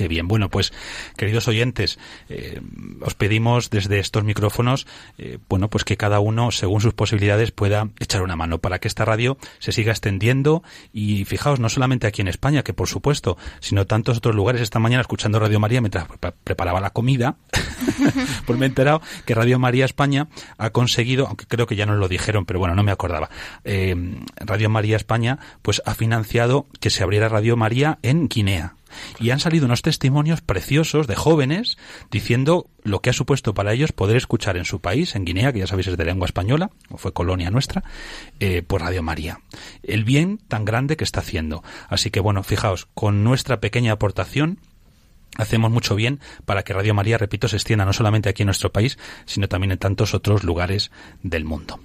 Qué bien. Bueno, pues, queridos oyentes, eh, os pedimos desde estos micrófonos, eh, bueno, pues que cada uno, según sus posibilidades, pueda echar una mano para que esta radio se siga extendiendo. Y fijaos, no solamente aquí en España, que por supuesto, sino tantos otros lugares. Esta mañana, escuchando Radio María mientras pre- preparaba la comida, [laughs] pues me he enterado que Radio María España ha conseguido, aunque creo que ya nos lo dijeron, pero bueno, no me acordaba. eh, Radio María España, pues ha financiado que se abriera Radio María en Guinea. Y han salido unos testimonios preciosos de jóvenes diciendo lo que ha supuesto para ellos poder escuchar en su país, en Guinea, que ya sabéis es de lengua española, o fue colonia nuestra, eh, por Radio María. El bien tan grande que está haciendo. Así que bueno, fijaos, con nuestra pequeña aportación, hacemos mucho bien para que Radio María, repito, se extienda no solamente aquí en nuestro país, sino también en tantos otros lugares del mundo.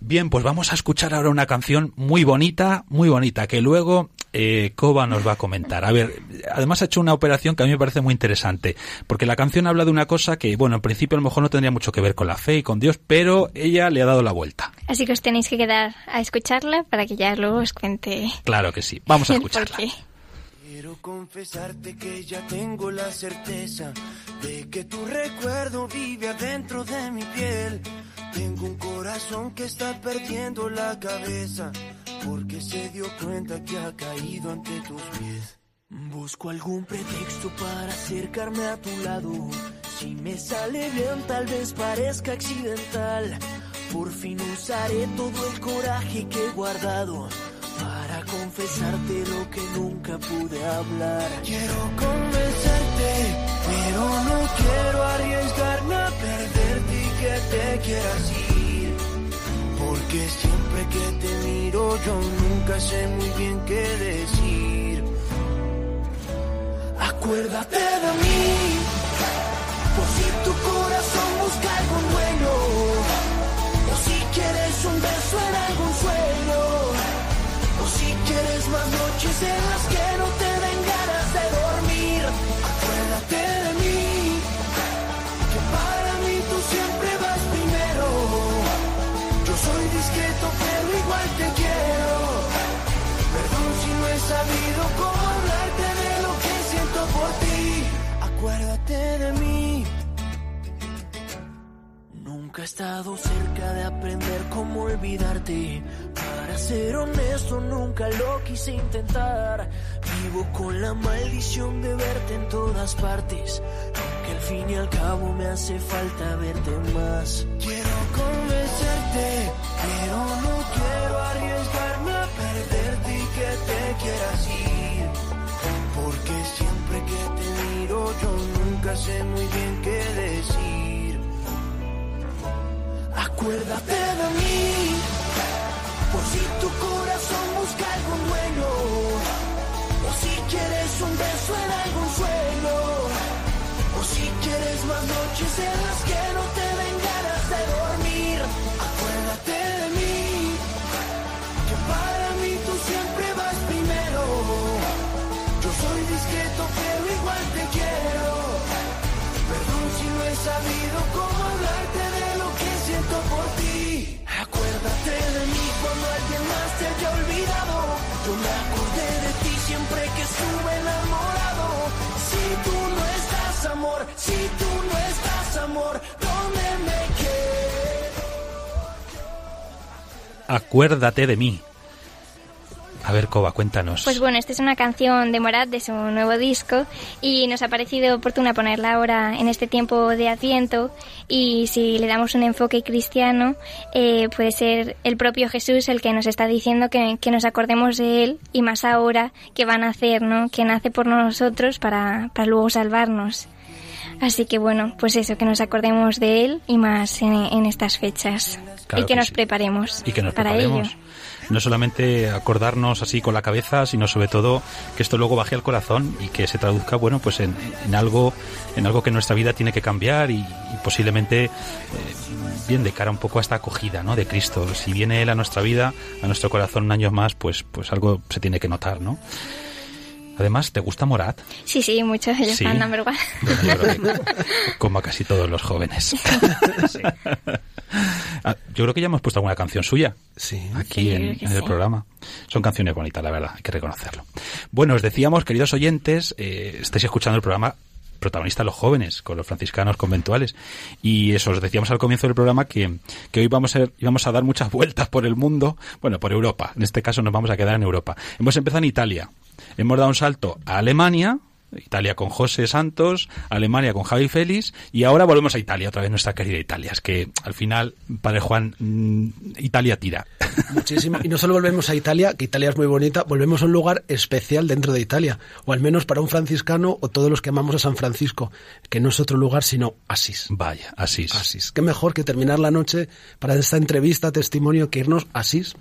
Bien, pues vamos a escuchar ahora una canción muy bonita, muy bonita, que luego eh, Koba nos va a comentar. A ver, además ha hecho una operación que a mí me parece muy interesante, porque la canción habla de una cosa que, bueno, en principio a lo mejor no tendría mucho que ver con la fe y con Dios, pero ella le ha dado la vuelta. Así que os tenéis que quedar a escucharla para que ya luego os cuente Claro que sí. Vamos a escucharla. Quiero confesarte que ya tengo la certeza de que tu recuerdo vive adentro de mi piel. Tengo un corazón que está perdiendo la cabeza porque se dio cuenta que ha caído ante tus pies. Busco algún pretexto para acercarme a tu lado. Si me sale bien, tal vez parezca accidental. Por fin usaré todo el coraje que he guardado confesarte lo que nunca pude hablar. Quiero convencerte, pero no quiero arriesgarme a perderte y que te quieras ir. Porque siempre que te miro yo nunca sé muy bien qué decir. Acuérdate de mí, por si tu corazón busca algún dueño, o si quieres un beso en algún sueño, o si más noches en las que no Nunca he estado cerca de aprender cómo olvidarte. Para ser honesto, nunca lo quise intentar. Vivo con la maldición de verte en todas partes. Aunque al fin y al cabo me hace falta verte más. Quiero convencerte, pero no quiero arriesgarme a perderte y que te quieras ir. Porque siempre que te miro yo nunca sé muy bien Acuérdate de mí, por si tu corazón busca algún dueño, o si quieres un beso en algún sueño, o si quieres más noches en las que no te den ganas de dormir. Acuérdate de mí, que para mí tú siempre vas primero. Yo soy discreto pero igual te quiero. Perdón si no he sabido cómo te haya olvidado. Yo me acordé de ti siempre que estuve enamorado. Si tú no estás amor, si tú no estás amor, ¿dónde me quedo? Acuérdate de mí. A ver, Koba, cuéntanos. Pues bueno, esta es una canción de Morat de su nuevo disco y nos ha parecido oportuna ponerla ahora en este tiempo de Adviento y si le damos un enfoque cristiano eh, puede ser el propio Jesús el que nos está diciendo que, que nos acordemos de Él y más ahora que va a nacer, ¿no? Que nace por nosotros para, para luego salvarnos. Así que bueno, pues eso, que nos acordemos de Él y más en, en estas fechas Claro y que, que nos sí. preparemos y que nos para preparemos. ello. No solamente acordarnos así con la cabeza, sino sobre todo que esto luego baje al corazón y que se traduzca, bueno, pues en, en algo, en algo que nuestra vida tiene que cambiar y, y posiblemente eh, bien de cara un poco a esta acogida, ¿no? De Cristo. Si viene él a nuestra vida, a nuestro corazón un año más, pues, pues algo se tiene que notar, ¿no? Además, ¿te gusta Morat? Sí, sí, mucho. Yo Sí. fan number one. Bueno, yo creo que [laughs] como a casi todos los jóvenes. [laughs] Ah, Yo creo que ya hemos puesto alguna canción suya. Sí. Aquí Sí, en, el sí. programa. Son canciones bonitas, la verdad, hay que reconocerlo. Bueno, os decíamos, queridos oyentes, eh, estáis escuchando el programa protagonista los jóvenes con los franciscanos conventuales y eso os decíamos al comienzo del programa que, que hoy vamos a, íbamos a dar muchas [laughs] vueltas por el mundo bueno por Europa en este caso nos vamos a quedar en Europa hemos empezado en Italia hemos dado un salto a Alemania Italia con José Santos, Alemania con Javi Félix y ahora volvemos a Italia, otra vez nuestra querida Italia. Es que al final, Padre Juan, mm, Italia tira. [laughs] Muchísimo. Y no solo volvemos a Italia, que Italia es muy bonita, volvemos a un lugar especial dentro de Italia, o al menos para un franciscano o todos los que amamos a San Francisco, que no es otro lugar sino Asís. Vaya, Asís. Asís. Qué mejor que terminar la noche para esta entrevista, testimonio, que irnos a Asís.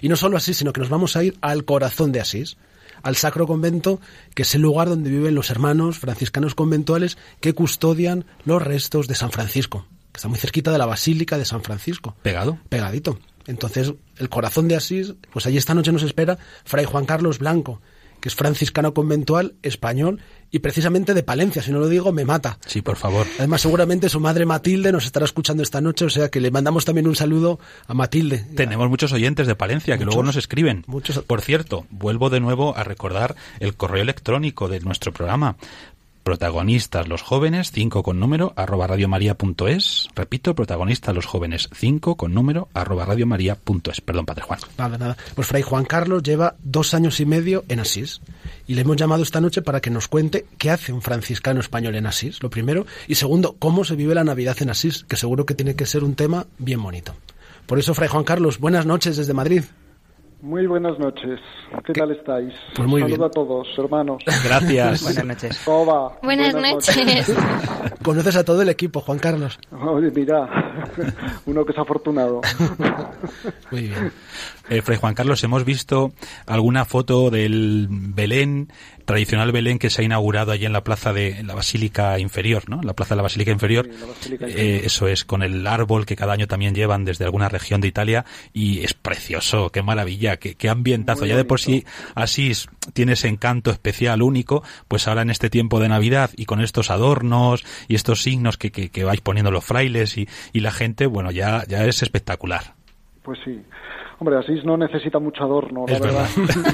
Y no solo Asís, sino que nos vamos a ir al corazón de Asís, al Sacro Convento, que es el lugar donde viven los hermanos franciscanos conventuales que custodian los restos de San Francisco, que está muy cerquita de la Basílica de San Francisco. ¿Pegado? Pegadito. Entonces, el corazón de Asís, pues allí esta noche nos espera Fray Juan Carlos Blanco, que es franciscano conventual español y precisamente de Palencia. Si no lo digo, me mata. Sí, por favor. Además, seguramente su madre Matilde nos estará escuchando esta noche, o sea que le mandamos también un saludo a Matilde. Tenemos muchos oyentes de Palencia que luego nos escriben. Muchos. Por cierto, vuelvo de nuevo a recordar el correo electrónico de nuestro programa. Protagonistas los jóvenes, 5 con número, arroba radiomaria.es. Repito, protagonistas los jóvenes, 5 con número, arroba radiomaria.es. Perdón, Padre Juan. Nada, nada. Pues Fray Juan Carlos lleva dos años y medio en Asís. Y le hemos llamado esta noche para que nos cuente qué hace un franciscano español en Asís, lo primero. Y segundo, cómo se vive la Navidad en Asís, que seguro que tiene que ser un tema bien bonito. Por eso, Fray Juan Carlos, buenas noches desde Madrid. Muy buenas noches. ¿Qué, tal estáis? Pues muy Saludo bien. a todos, hermanos. Gracias. Buenas noches. Toba. Buenas noches. [laughs] Conoces a todo el equipo, Juan Carlos. Oye, mira, uno que es afortunado. [laughs] Muy bien. Eh, Fray Juan Carlos, hemos visto alguna foto del Belén, tradicional Belén que se ha inaugurado allí en la plaza de la Basílica Inferior, ¿no? La plaza de la Basílica Inferior. la Basílica Eh, Inferior. eso es, con el árbol que cada año también llevan desde alguna región de Italia y es precioso, qué maravilla, qué, qué ambientazo. Muy ya de por sí Asís tiene ese encanto especial, único, pues ahora en este tiempo de Navidad y con estos adornos y estos signos que, que, que vais poniendo los frailes y, y la gente, bueno, ya, ya es espectacular. Pues sí. Hombre, Asís no necesita mucho adorno, la verdad.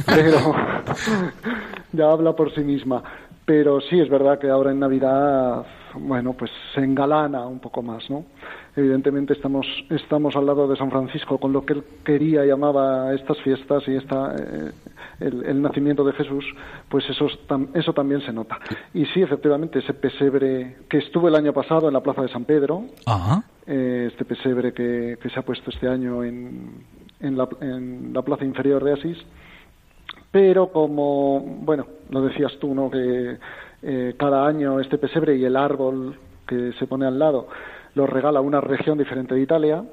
Pero [laughs] ya habla por sí misma. Pero sí, es verdad que ahora en Navidad, bueno, pues se engalana un poco más, ¿no? Evidentemente estamos, estamos al lado de San Francisco, con lo que él quería y amaba estas fiestas y esta, eh, el, el nacimiento de Jesús, pues eso, eso también se nota. Y sí, efectivamente, ese pesebre que estuvo el año pasado en la Plaza de San Pedro, Ajá. eh, este pesebre que, que se ha puesto este año en, en, la, en la plaza inferior de Asís. Pero como, bueno, lo decías tú, ¿no? Que eh, cada año este pesebre y el árbol que se pone al lado lo regala una región diferente de Italia.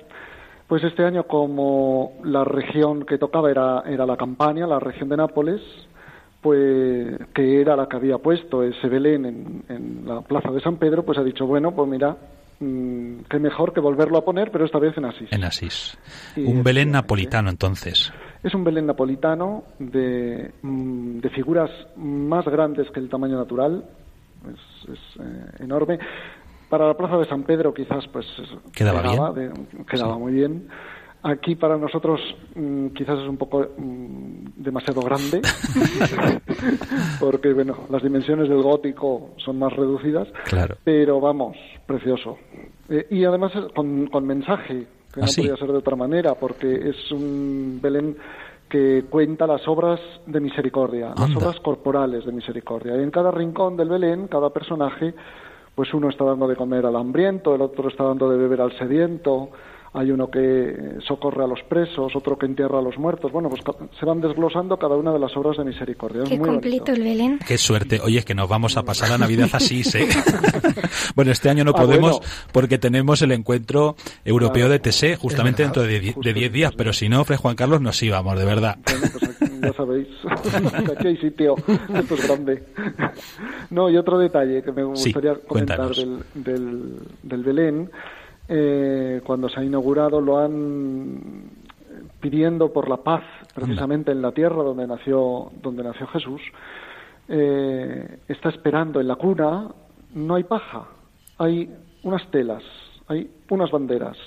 Pues este año, como la región que tocaba era, era la Campania, la región de Nápoles, pues que era la que había puesto ese Belén en la plaza de San Pedro, pues ha dicho, bueno, pues mira, mm, qué mejor que volverlo a poner, pero esta vez en Asís. En Asís. Sí, Un Belén napolitano, entonces. Es un Belén napolitano de, mm, de figuras más grandes que el tamaño natural, es, es, eh, enorme. Para la plaza de San Pedro quizás pues Quedaba de- quedaba muy bien. Aquí para nosotros mm, quizás es un poco mm, demasiado grande, [laughs] porque bueno, las dimensiones del gótico son más reducidas, Claro. pero vamos, precioso. Eh, y además con, con mensaje, que ¿Ah, no sí? podía ser de otra manera, porque es un Belén que cuenta las obras de misericordia, las obras corporales de misericordia. Y en cada rincón del Belén, cada personaje, pues uno está dando de comer al hambriento, el otro está dando de beber al sediento, hay uno que socorre a los presos, otro que entierra a los muertos. Bueno, pues se van desglosando cada una de las obras de misericordia. Es Qué muy bonito. completo el Belén. Qué suerte. Oye, es que nos vamos a pasar la Navidad así, [laughs] ¿eh? [laughs] bueno, este año no Ah, podemos bueno. porque tenemos el encuentro europeo de TSE justamente dentro de die- de 10 días, pero si no, Fray Juan Carlos, nos íbamos, de verdad. Bueno, pues aquí, ya sabéis, [laughs] que aquí hay sitio, esto es grande. No, y otro detalle que me Sí, gustaría comentar del, del Belén, eh, cuando se ha inaugurado lo han pidiendo por la paz, precisamente en la tierra donde nació, donde nació Jesús, eh, está esperando en la cuna, no hay paja, hay unas telas, hay unas banderas,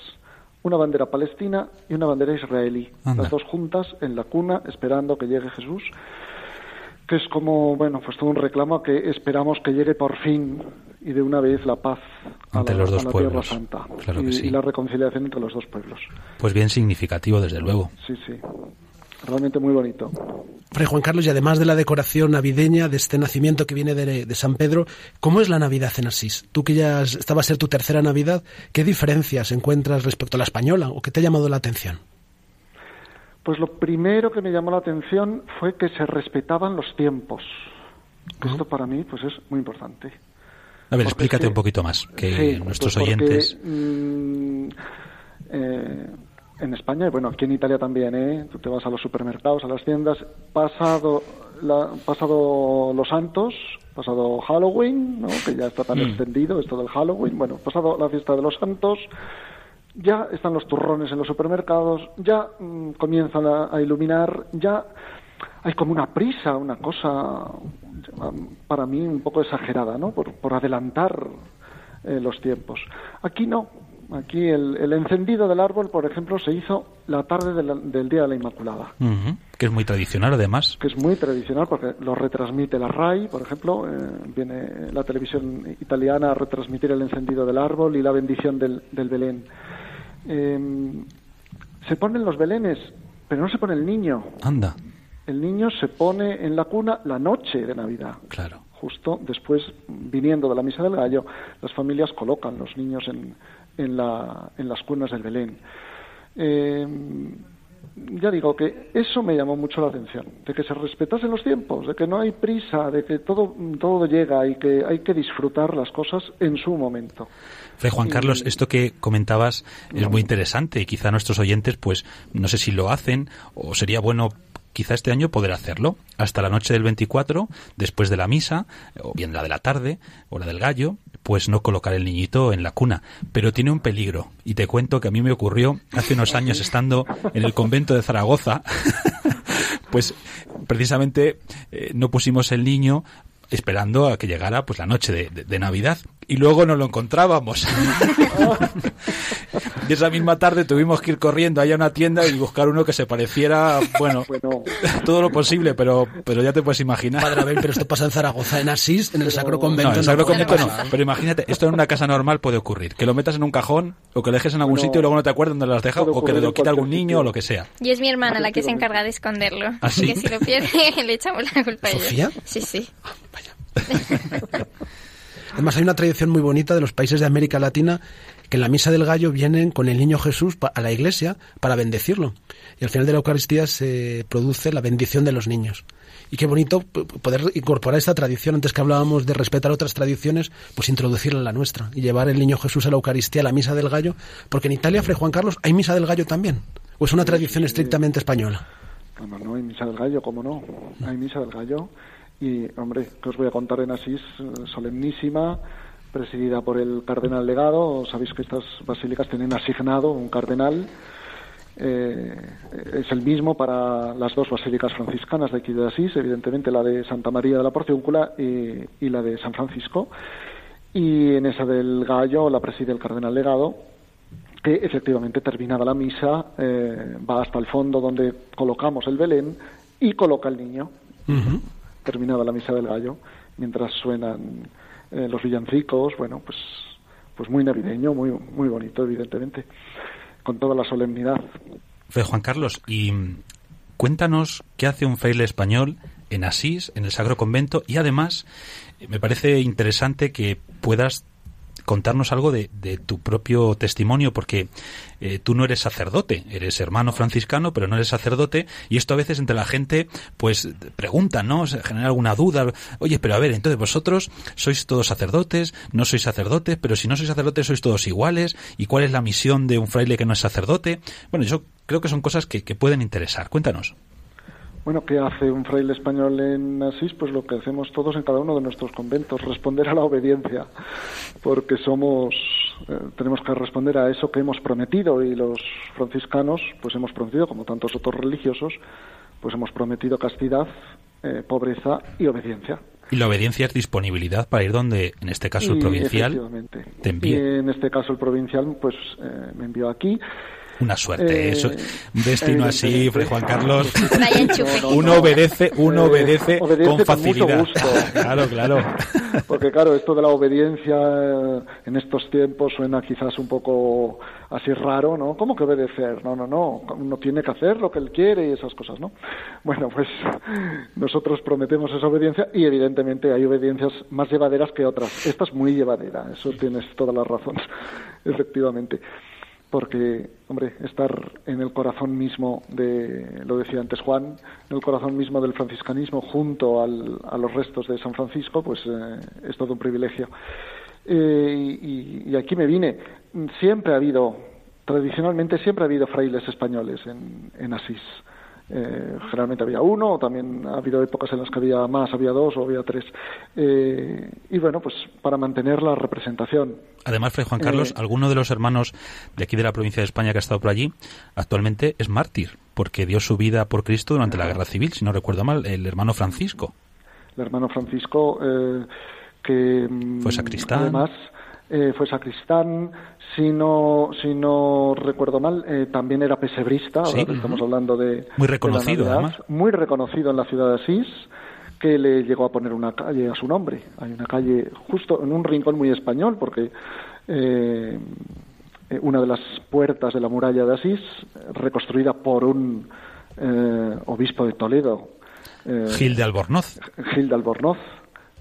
una bandera palestina y una bandera israelí, Anda. las dos juntas en la cuna esperando que llegue Jesús, que es como, bueno, pues todo un reclamo a que esperamos que llegue por fin y de una vez la paz a Entre la, los dos a la pueblos. Tierra Santa Claro que y, sí. y la reconciliación entre los dos pueblos. Pues bien significativo, desde luego. Sí, sí, realmente muy bonito. Fray Juan Carlos, y además de la decoración navideña de este nacimiento que viene de, de San Pedro, ¿cómo es la Navidad en Asís? Tú que ya esta va a ser tu tercera Navidad, ¿qué diferencias encuentras respecto a la española o qué te ha llamado la atención? Pues lo primero que me llamó la atención fue que se respetaban los tiempos. Que Esto para mí pues es muy importante. A ver, Porque explícate un poquito más, que Sí, nuestros pues porque, oyentes... mm, eh, en España y bueno, aquí en Italia también, ¿eh? Tú te vas a los supermercados, a las tiendas, pasado, la, pasado los santos, pasado Halloween, ¿no? Que ya está tan Mm. extendido esto del Halloween, bueno, pasado la fiesta de los santos, ya están los turrones en los supermercados, ya mm, comienzan a, a iluminar, ya hay como una prisa, una cosa mm, para mí un poco exagerada, ¿no? Por, por adelantar eh, los tiempos. Aquí no. Aquí el, el encendido del árbol, por ejemplo, se hizo la tarde de la- del Día de la Inmaculada, que es muy tradicional, además. que es muy tradicional porque lo retransmite la RAI, por ejemplo, eh, viene la televisión italiana a retransmitir el encendido del árbol y la bendición del, del Belén. Eh, se ponen los belenes, pero no se pone el niño. Anda, El niño se pone en la cuna la noche de Navidad. Claro. Justo después, viniendo de la misa del gallo, las familias colocan los niños en, en, la- en las cunas del Belén. Eh, ya digo que eso me llamó mucho la atención, de que se respetasen los tiempos, de que no hay prisa, de que todo, todo llega y que hay que disfrutar las cosas en su momento. Fray Juan Carlos, esto que comentabas es muy interesante y quizá nuestros oyentes, pues, no sé si lo hacen o sería bueno quizá este año poder hacerlo hasta la noche del 24, después de la misa, o bien la de la tarde, o la del gallo, pues no colocar el niñito en la cuna. Pero tiene un peligro, y te cuento que a mí me ocurrió hace unos años estando en el convento de Zaragoza, [laughs] pues precisamente eh, no pusimos el niño esperando a que llegara pues la noche de, de- de Navidad y luego no lo encontrábamos. [laughs] y esa misma tarde tuvimos que ir corriendo allá a una tienda y buscar uno que se pareciera, bueno, todo lo posible, pero pero ya te puedes imaginar. Padre Abel, pero esto pasa en Zaragoza, en Asís, en el Sacro Convento. No, en el Sacro Convento no. Pero imagínate, esto en una casa normal puede ocurrir. Que lo metas en un cajón o que lo dejes en algún sitio y luego no te acuerdas dónde lo has dejado o que lo quita algún niño o lo que sea. Y es mi hermana la que se encarga de esconderlo. ¿Ah, sí? Que si lo pierde, [laughs] le echamos la culpa a ella. ¿Sofía? Sí, sí. [laughs] Además, hay una tradición muy bonita de los países de América Latina que en la misa del gallo vienen con el niño Jesús a la iglesia para bendecirlo. Y al final de la Eucaristía se produce la bendición de los niños. Y qué bonito poder incorporar esta tradición. Antes que hablábamos de respetar otras tradiciones, pues introducirla en la nuestra y llevar el niño Jesús a la Eucaristía, a la misa del gallo. Porque en Italia, Fray Juan Carlos, hay misa del gallo también. ¿O es una tradición estrictamente española? No, no, hay misa del gallo, ¿cómo no? Hay misa del gallo. Y, hombre, que os voy a contar en Asís, eh, solemnísima, presidida por el cardenal legado. Sabéis que estas basílicas tienen asignado un cardenal. Eh, es el mismo para las dos basílicas franciscanas de aquí de Asís, evidentemente la de Santa María de la Porciúncula y, y la de San Francisco. Y en esa del gallo la preside el cardenal legado, que efectivamente terminada la misa eh, va hasta el fondo donde colocamos el Belén y coloca el niño, terminada la misa del gallo, mientras suenan eh, los villancicos, bueno, pues, pues muy navideño, muy, muy bonito, evidentemente, con toda la solemnidad. Fray Juan Carlos, y mm, cuéntanos qué hace un fraile español en Asís, en el Sacro Convento, y además eh, me parece interesante que puedas contarnos algo de, tu propio testimonio, porque eh, tú no eres sacerdote, eres hermano franciscano, pero no eres sacerdote, y esto a veces entre la gente, pues, pregunta, ¿no? Genera alguna duda. Oye, pero a ver, entonces vosotros sois todos sacerdotes, no sois sacerdotes, pero si no sois sacerdotes sois todos iguales, ¿y cuál es la misión de un fraile que no es sacerdote? Bueno, yo creo que son cosas que pueden interesar. Cuéntanos. Bueno, ¿qué hace un fraile español en Asís? Pues lo que hacemos todos en cada uno de nuestros conventos, responder a la obediencia, porque somos, eh, tenemos que responder a eso que hemos prometido y los franciscanos, pues hemos prometido, como tantos otros religiosos, pues hemos prometido castidad, eh, pobreza y obediencia. Y la obediencia es disponibilidad para ir donde, en este caso el Y provincial, te Y envíe. en este caso el provincial pues eh, me envió aquí. Una suerte, Eh, eso. Un destino así. Fray Juan Carlos. [laughs] Uno no. obedece, uno Eh, obedece, obedece con con facilidad. mucho gusto. [laughs] Claro, claro. Porque claro, esto de la obediencia eh, en estos tiempos suena quizás un poco así raro, ¿no? ¿Cómo que obedecer? No, no, no. Uno tiene que hacer lo que él quiere y esas cosas, ¿no? Bueno, pues nosotros prometemos esa obediencia y evidentemente hay obediencias más llevaderas que otras. Esta es muy llevadera, eso tienes toda la razón, [laughs] efectivamente. Porque, hombre, estar en el corazón mismo de, lo decía antes Juan, en el corazón mismo del franciscanismo junto al- a los restos de San Francisco, pues eh, es todo un privilegio. Eh, y, y aquí me vine. Siempre ha habido, tradicionalmente siempre ha habido frailes españoles en, en Asís. Eh, generalmente había uno, o también ha habido épocas en las que había más, había dos o había tres. Eh, y bueno, pues para mantener la representación. Además, Fray Juan Carlos, Eh, alguno de los hermanos de aquí de la provincia de España que ha estado por allí, actualmente es mártir, porque dio su vida por Cristo durante la guerra civil, si no recuerdo mal, el hermano Francisco. el hermano Francisco, que mm, Fue sacristán. además eh, fue sacristán, si no, si no recuerdo mal, eh, también era pesebrista, ahora Sí. que estamos hablando de... Muy de reconocido, Navidad, además. Muy reconocido en la ciudad de Asís, que le llegó a poner una calle a su nombre. Hay una calle justo en un rincón muy español, porque... eh, una de las puertas de la muralla de Asís, reconstruida por un eh, obispo de Toledo, eh, Gil de Albornoz. Gil de Albornoz,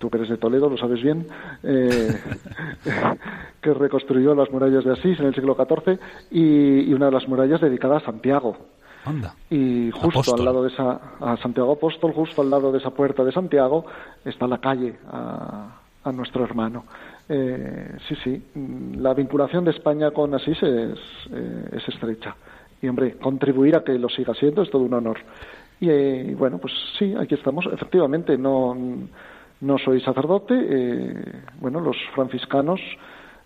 tú que eres de Toledo, lo sabes bien, eh, [laughs] que reconstruyó las murallas de Asís en el siglo XIV y, y una de las murallas dedicada a Santiago. Anda. Y justo Apóstol. al lado de esa, a Santiago Apóstol, justo al lado de esa puerta de Santiago, está la calle a, a nuestro hermano. Eh, sí, sí, la vinculación de España con Asís es, eh, es estrecha. Y hombre, contribuir a que lo siga siendo es todo un honor. Y eh, bueno, pues sí, aquí estamos. Efectivamente, no, no soy sacerdote. eh, bueno, los franciscanos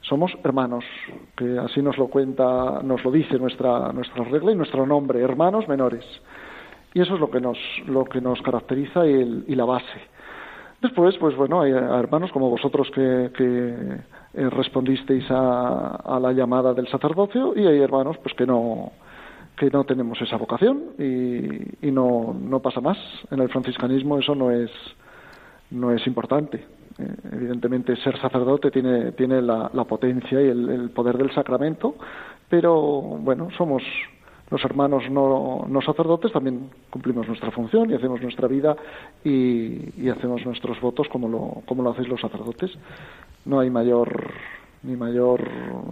somos hermanos, que así nos lo cuenta, nos lo dice nuestra, nuestra regla y nuestro nombre, hermanos menores. Y eso es lo que nos, lo que nos caracteriza y, el- y la base. Después, pues bueno, hay hermanos como vosotros que, que, eh, respondisteis a, a la llamada del sacerdocio y hay hermanos pues que no que no tenemos esa vocación y, y no, no pasa más. En el franciscanismo eso no es no es importante. Eh, evidentemente ser sacerdote tiene, tiene la, potencia y el, el poder del sacramento, pero bueno, somos los hermanos no, no sacerdotes, también cumplimos nuestra función y hacemos nuestra vida y, y hacemos nuestros votos como lo, como lo hacéis los sacerdotes. No hay mayor ni mayor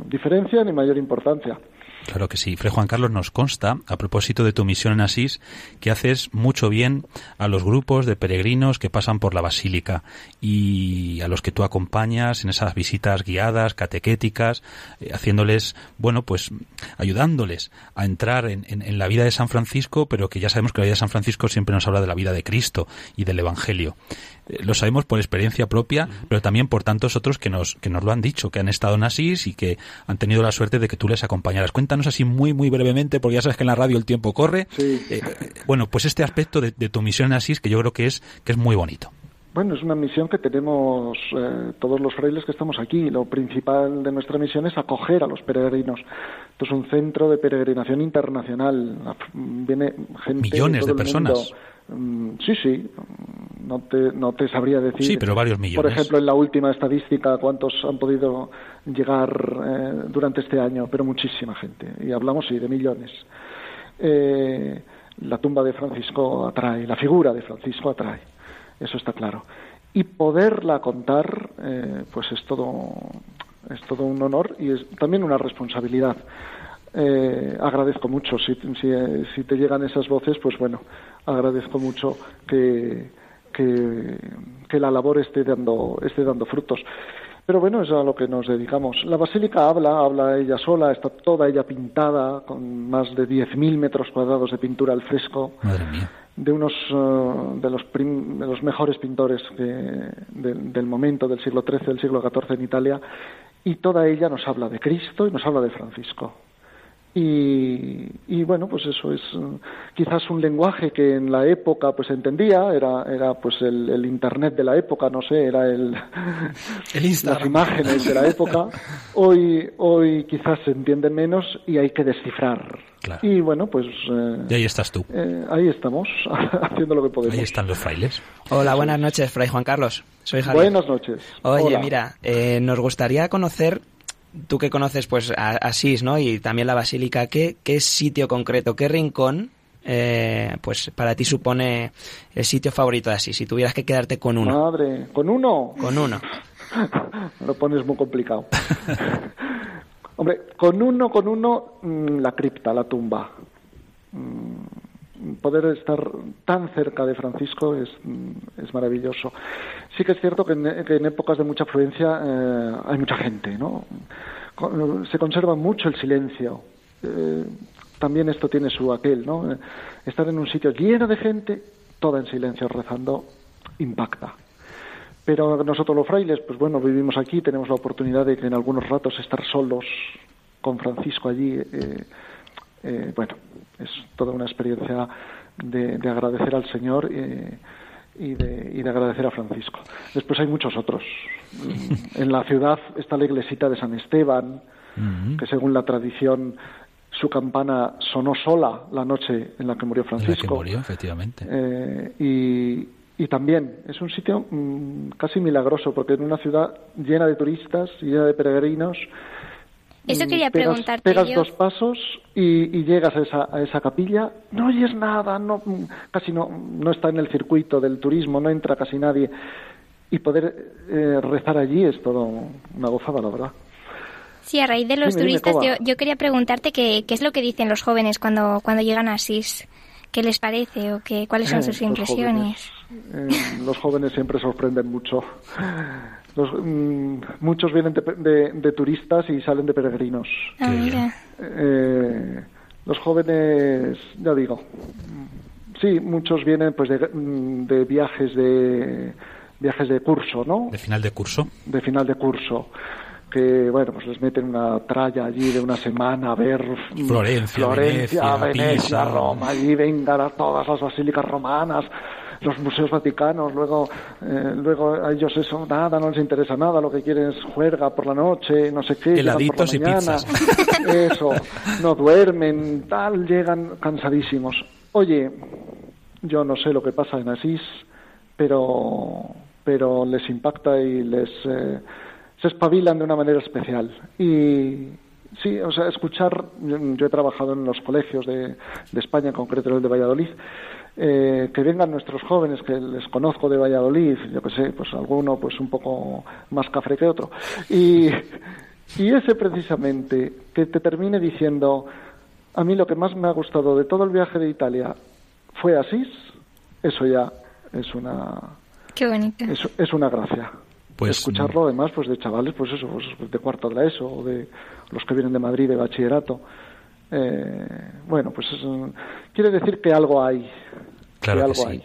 diferencia ni mayor importancia. Claro que sí. Fray Juan Carlos nos consta, a propósito de tu misión en Asís, que haces mucho bien a los grupos de peregrinos que pasan por la basílica y a los que tú acompañas en esas visitas guiadas, catequéticas, eh, haciéndoles, bueno, pues ayudándoles a entrar en, en- en la vida de San Francisco, pero que ya sabemos que la vida de San Francisco siempre nos habla de la vida de Cristo y del Evangelio. Eh, Lo sabemos por experiencia propia, pero también por tantos otros que nos, que nos lo han dicho, que han estado en Asís y que han tenido la suerte de que tú les acompañaras. Cuéntanos así muy, muy brevemente, porque ya sabes que en la radio el tiempo corre. Eh, eh, bueno, pues este aspecto de, de tu misión en Asís que yo creo que es, que es muy bonito. Bueno, es una misión que tenemos eh, todos los frailes que estamos aquí. Lo principal de nuestra misión es acoger a los peregrinos. Esto es un centro de peregrinación internacional. Viene gente Millones todo de el mundo. Mm, Sí, sí. No te, no te sabría decir. Sí, pero varios Por millones. ejemplo, en la última estadística, cuántos han podido llegar eh, durante este año, pero muchísima gente. Y hablamos, sí, de millones. Eh, la tumba de Francisco atrae, la figura de Francisco atrae, eso está claro. Y poderla contar, eh, pues es todo, es todo un honor y es también una responsabilidad. Eh, agradezco mucho, si, si, eh, si te llegan esas voces, pues bueno, agradezco mucho que, que, que la labor esté dando, esté dando frutos. Pero bueno, es a lo que nos dedicamos. La basílica habla, habla ella sola, está toda ella pintada, con más de 10.000 metros cuadrados de pintura al fresco, Madre mía. de unos eh, de, los prim- de los mejores pintores que- del- del momento, del siglo XIII, del siglo XIV en Italia, y toda ella nos habla de Cristo y nos habla de Francisco. Y, y bueno, pues eso es eh, quizás un lenguaje que en la época pues entendía, era, era pues el, el internet de la época, no sé, era el, [laughs] las imágenes de la época. Hoy, hoy quizás se entiende menos y hay que descifrar. Y bueno, pues eh, Y ahí estás tú. eh, ahí estamos, [laughs] haciendo lo que podemos. Ahí están los frailes. Hola, buenas noches, Fray Juan Carlos. Soy Javier. Buenas noches. Oye, Hola. mira, eh, nos gustaría conocer, tú que conoces pues a- Asís, ¿no? Y también la Basílica, ¿qué, qué sitio concreto, qué rincón, eh, pues para ti supone el sitio favorito de Asís? Si tuvieras que quedarte con uno. Madre, ¿con uno? Con uno. [laughs] Lo pones muy complicado. [laughs] Hombre, con uno, con uno, mm, la cripta, la tumba. Poder estar tan cerca de Francisco es, mm, es maravilloso. Sí que es cierto que en, que en épocas de mucha afluencia eh, hay mucha gente, ¿no? Se conserva mucho el silencio. Eh, también esto tiene su aquel, ¿no? Eh, Estar en un sitio lleno de gente, toda en silencio rezando, impacta. Pero nosotros los frailes, pues bueno, vivimos aquí, tenemos la oportunidad de que en algunos ratos estar solos con Francisco allí, eh, eh, bueno, es toda una experiencia de, de agradecer al Señor eh, y, de, y de agradecer a Francisco. Después hay muchos otros. [laughs] En la ciudad está la iglesita de San Esteban, que según la tradición su campana sonó sola la noche en la que murió En la que Francisco. murió, efectivamente. Eh, y, y también es un sitio mm, casi milagroso, porque en una ciudad llena de turistas, llena de peregrinos. Eso quería pegas- preguntarte Pegas yo. dos pasos y, y llegas a esa, a esa capilla, no oyes nada, no, casi no, no está en el circuito del turismo, no entra casi nadie. Y poder eh, rezar allí es todo una gozada, la verdad. Sí, a raíz de los Dime, turistas, yo, yo quería preguntarte qué, qué es lo que dicen los jóvenes cuando, cuando llegan a Asís. ¿Qué les parece o qué, cuáles son Eh, sus los impresiones? Eh, los jóvenes siempre sorprenden mucho. Los, mm, muchos vienen de, de- de turistas y salen de peregrinos. Ah, mira. Eh, los jóvenes, ya digo, mm, sí, muchos vienen pues de, mm, de viajes de viajes de curso, ¿no? De final de curso. de final de curso que bueno pues les meten una tralla allí de una semana a ver Florencia, Florencia, Venecia, Venecia, Pisa. Roma allí vengan a todas las basílicas romanas los museos vaticanos luego eh, luego a ellos eso nada no les interesa nada lo que quieren es juerga por la noche no sé qué llegan por la Heladitos y mañana. pizzas. [laughs] eso no duermen tal llegan cansadísimos oye yo no sé lo que pasa en Asís pero pero les impacta y les eh, se espabilan de una manera especial y sí o sea escuchar yo, yo he trabajado en los colegios de, de España en concreto en el de Valladolid eh, que vengan nuestros jóvenes que les conozco de Valladolid yo que sé pues alguno pues un poco más cafre que otro y y ese precisamente que te termine diciendo a mí lo que más me ha gustado de todo el viaje de Italia fue Asís eso ya es una Qué bonito. es, es una gracia. Pues, Escucharlo además pues de chavales, pues eso, pues de cuarto de la ESO, o de los que vienen de Madrid de bachillerato. Eh, bueno, pues quiere decir que algo hay. Claro que algo sí. hay.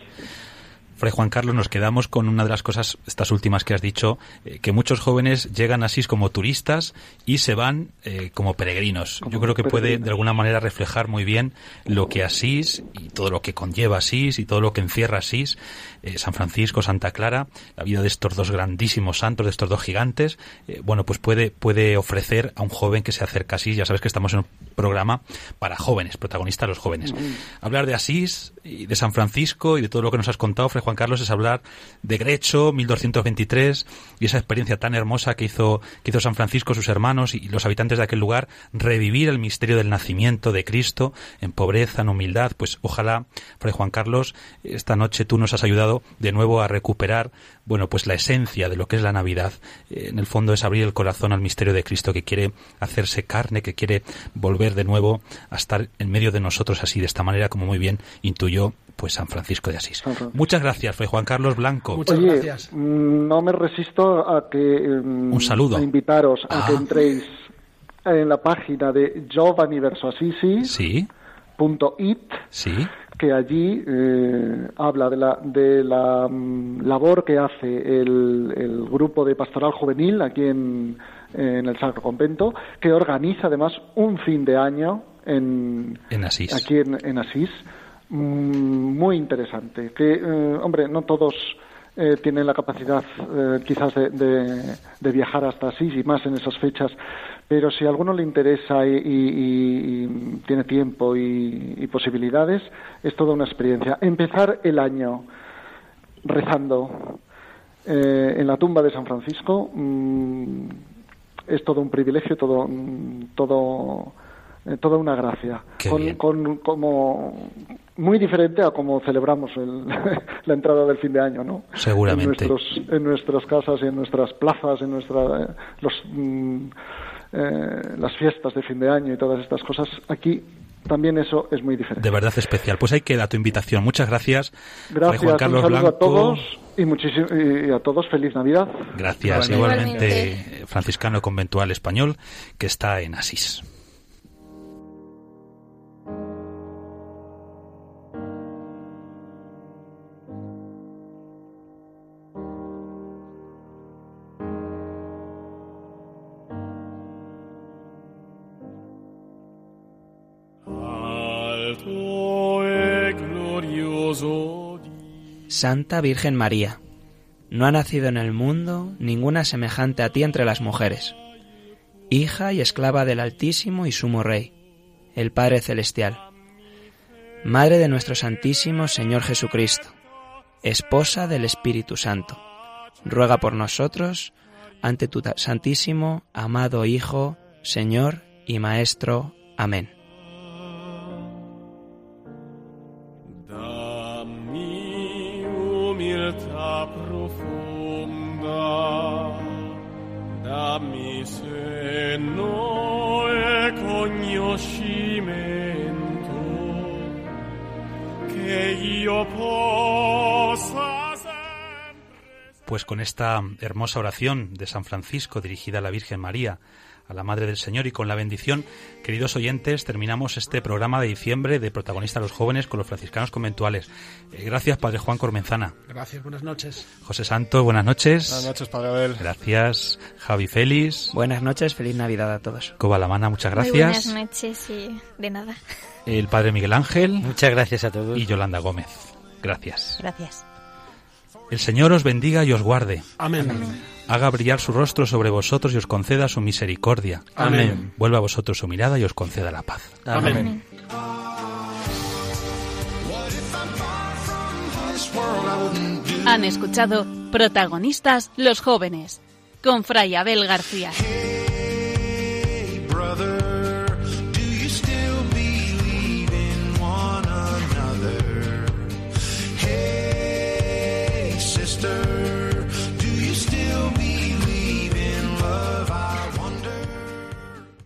Fray Juan Carlos, nos quedamos con una de las cosas, estas últimas que has dicho, eh, que muchos jóvenes llegan a Asís como turistas y se van eh, como peregrinos. Yo creo que puede de alguna manera reflejar muy bien lo que Asís y todo lo que conlleva Asís y todo lo que encierra Asís, eh, San Francisco, Santa Clara, la vida de estos dos grandísimos santos, de estos dos gigantes, bueno, pues puede, puede ofrecer a un joven que se acerca a Asís. Ya sabes que estamos en un programa para jóvenes, protagonistas los jóvenes. Hablar de Asís y de San Francisco y de todo lo que nos has contado, Fray Juan Carlos, es hablar de Grecho, 1223, y esa experiencia tan hermosa que hizo, que hizo San Francisco, sus hermanos y los habitantes de aquel lugar, revivir el misterio del nacimiento de Cristo en pobreza, en humildad. Pues ojalá, Fray Juan Carlos, esta noche tú nos has ayudado de nuevo a recuperar, bueno, pues la esencia de lo que es la Navidad. Eh, En el fondo es abrir el corazón al misterio de Cristo que quiere hacerse carne, que quiere volver de nuevo a estar en medio de nosotros así, de esta manera, como muy bien intuyó pues San Francisco de Asís. San Francisco. Muchas gracias, Fray Juan Carlos Blanco. Oye, mm, no me resisto a que mm, Un saludo. a invitaros a que Ah. entréis en la página de Giovanni verso Assisi Sí, punto it sí. que allí eh, habla de la, de la mm, labor que hace el, el grupo de pastoral juvenil aquí en, en el Sacro Convento, que organiza además un fin de año en, En Asís. aquí en, en Asís, muy interesante. Que, eh, hombre, no todos eh, tienen la capacidad eh, quizás de, de- de viajar hasta Asís y más en esas fechas, pero si a alguno le interesa y, y- tiene tiempo y, y posibilidades, es toda una experiencia. Empezar el año rezando eh, en la tumba de San Francisco mm, es todo un privilegio, todo, mm, todo, toda una gracia. Con, con- como muy diferente a como celebramos el- [laughs] la entrada del fin de año, ¿no? Seguramente. En, nuestros, en nuestras casas y en nuestras plazas, en nuestra, eh, los, mm, eh, las fiestas de fin de año y todas estas cosas. Aquí también eso es muy diferente. De verdad especial. Pues ahí queda tu invitación. Muchas gracias. Gracias, Juan Carlos un saludo Blanco. a todos y, muchísimo, y a todos feliz Navidad. Gracias. Igualmente, franciscano conventual español que está en Asís. Santa Virgen María, no ha nacido en el mundo ninguna semejante a ti entre las mujeres, hija y esclava del Altísimo y Sumo Rey, el Padre Celestial, Madre de nuestro Santísimo Señor Jesucristo, esposa del Espíritu Santo, ruega por nosotros ante tu Santísimo, amado Hijo, Señor y Maestro. Amén. Pues con esta hermosa oración de San Francisco dirigida a la Virgen María, a la Madre del Señor y con la bendición, queridos oyentes, terminamos este programa de diciembre de Protagonistas los Jóvenes con los franciscanos conventuales. Eh, gracias, Padre Juan Cormenzana. Gracias, buenas noches. José Santo, buenas noches. Buenas noches, Padre Abel. Gracias. Javi Félix. Buenas noches, feliz Navidad a todos. Cobalamana, muchas Muy gracias. buenas noches y de nada. El Padre Miguel Ángel. Muchas gracias a todos. Y Yolanda Gómez. Gracias. Gracias. El Señor os bendiga y os guarde. Amén. Haga brillar su rostro sobre vosotros y os conceda su misericordia. Amén. Vuelva a vosotros su mirada y os conceda la paz. Amén. Han escuchado Protagonistas los jóvenes con Fray Abel García.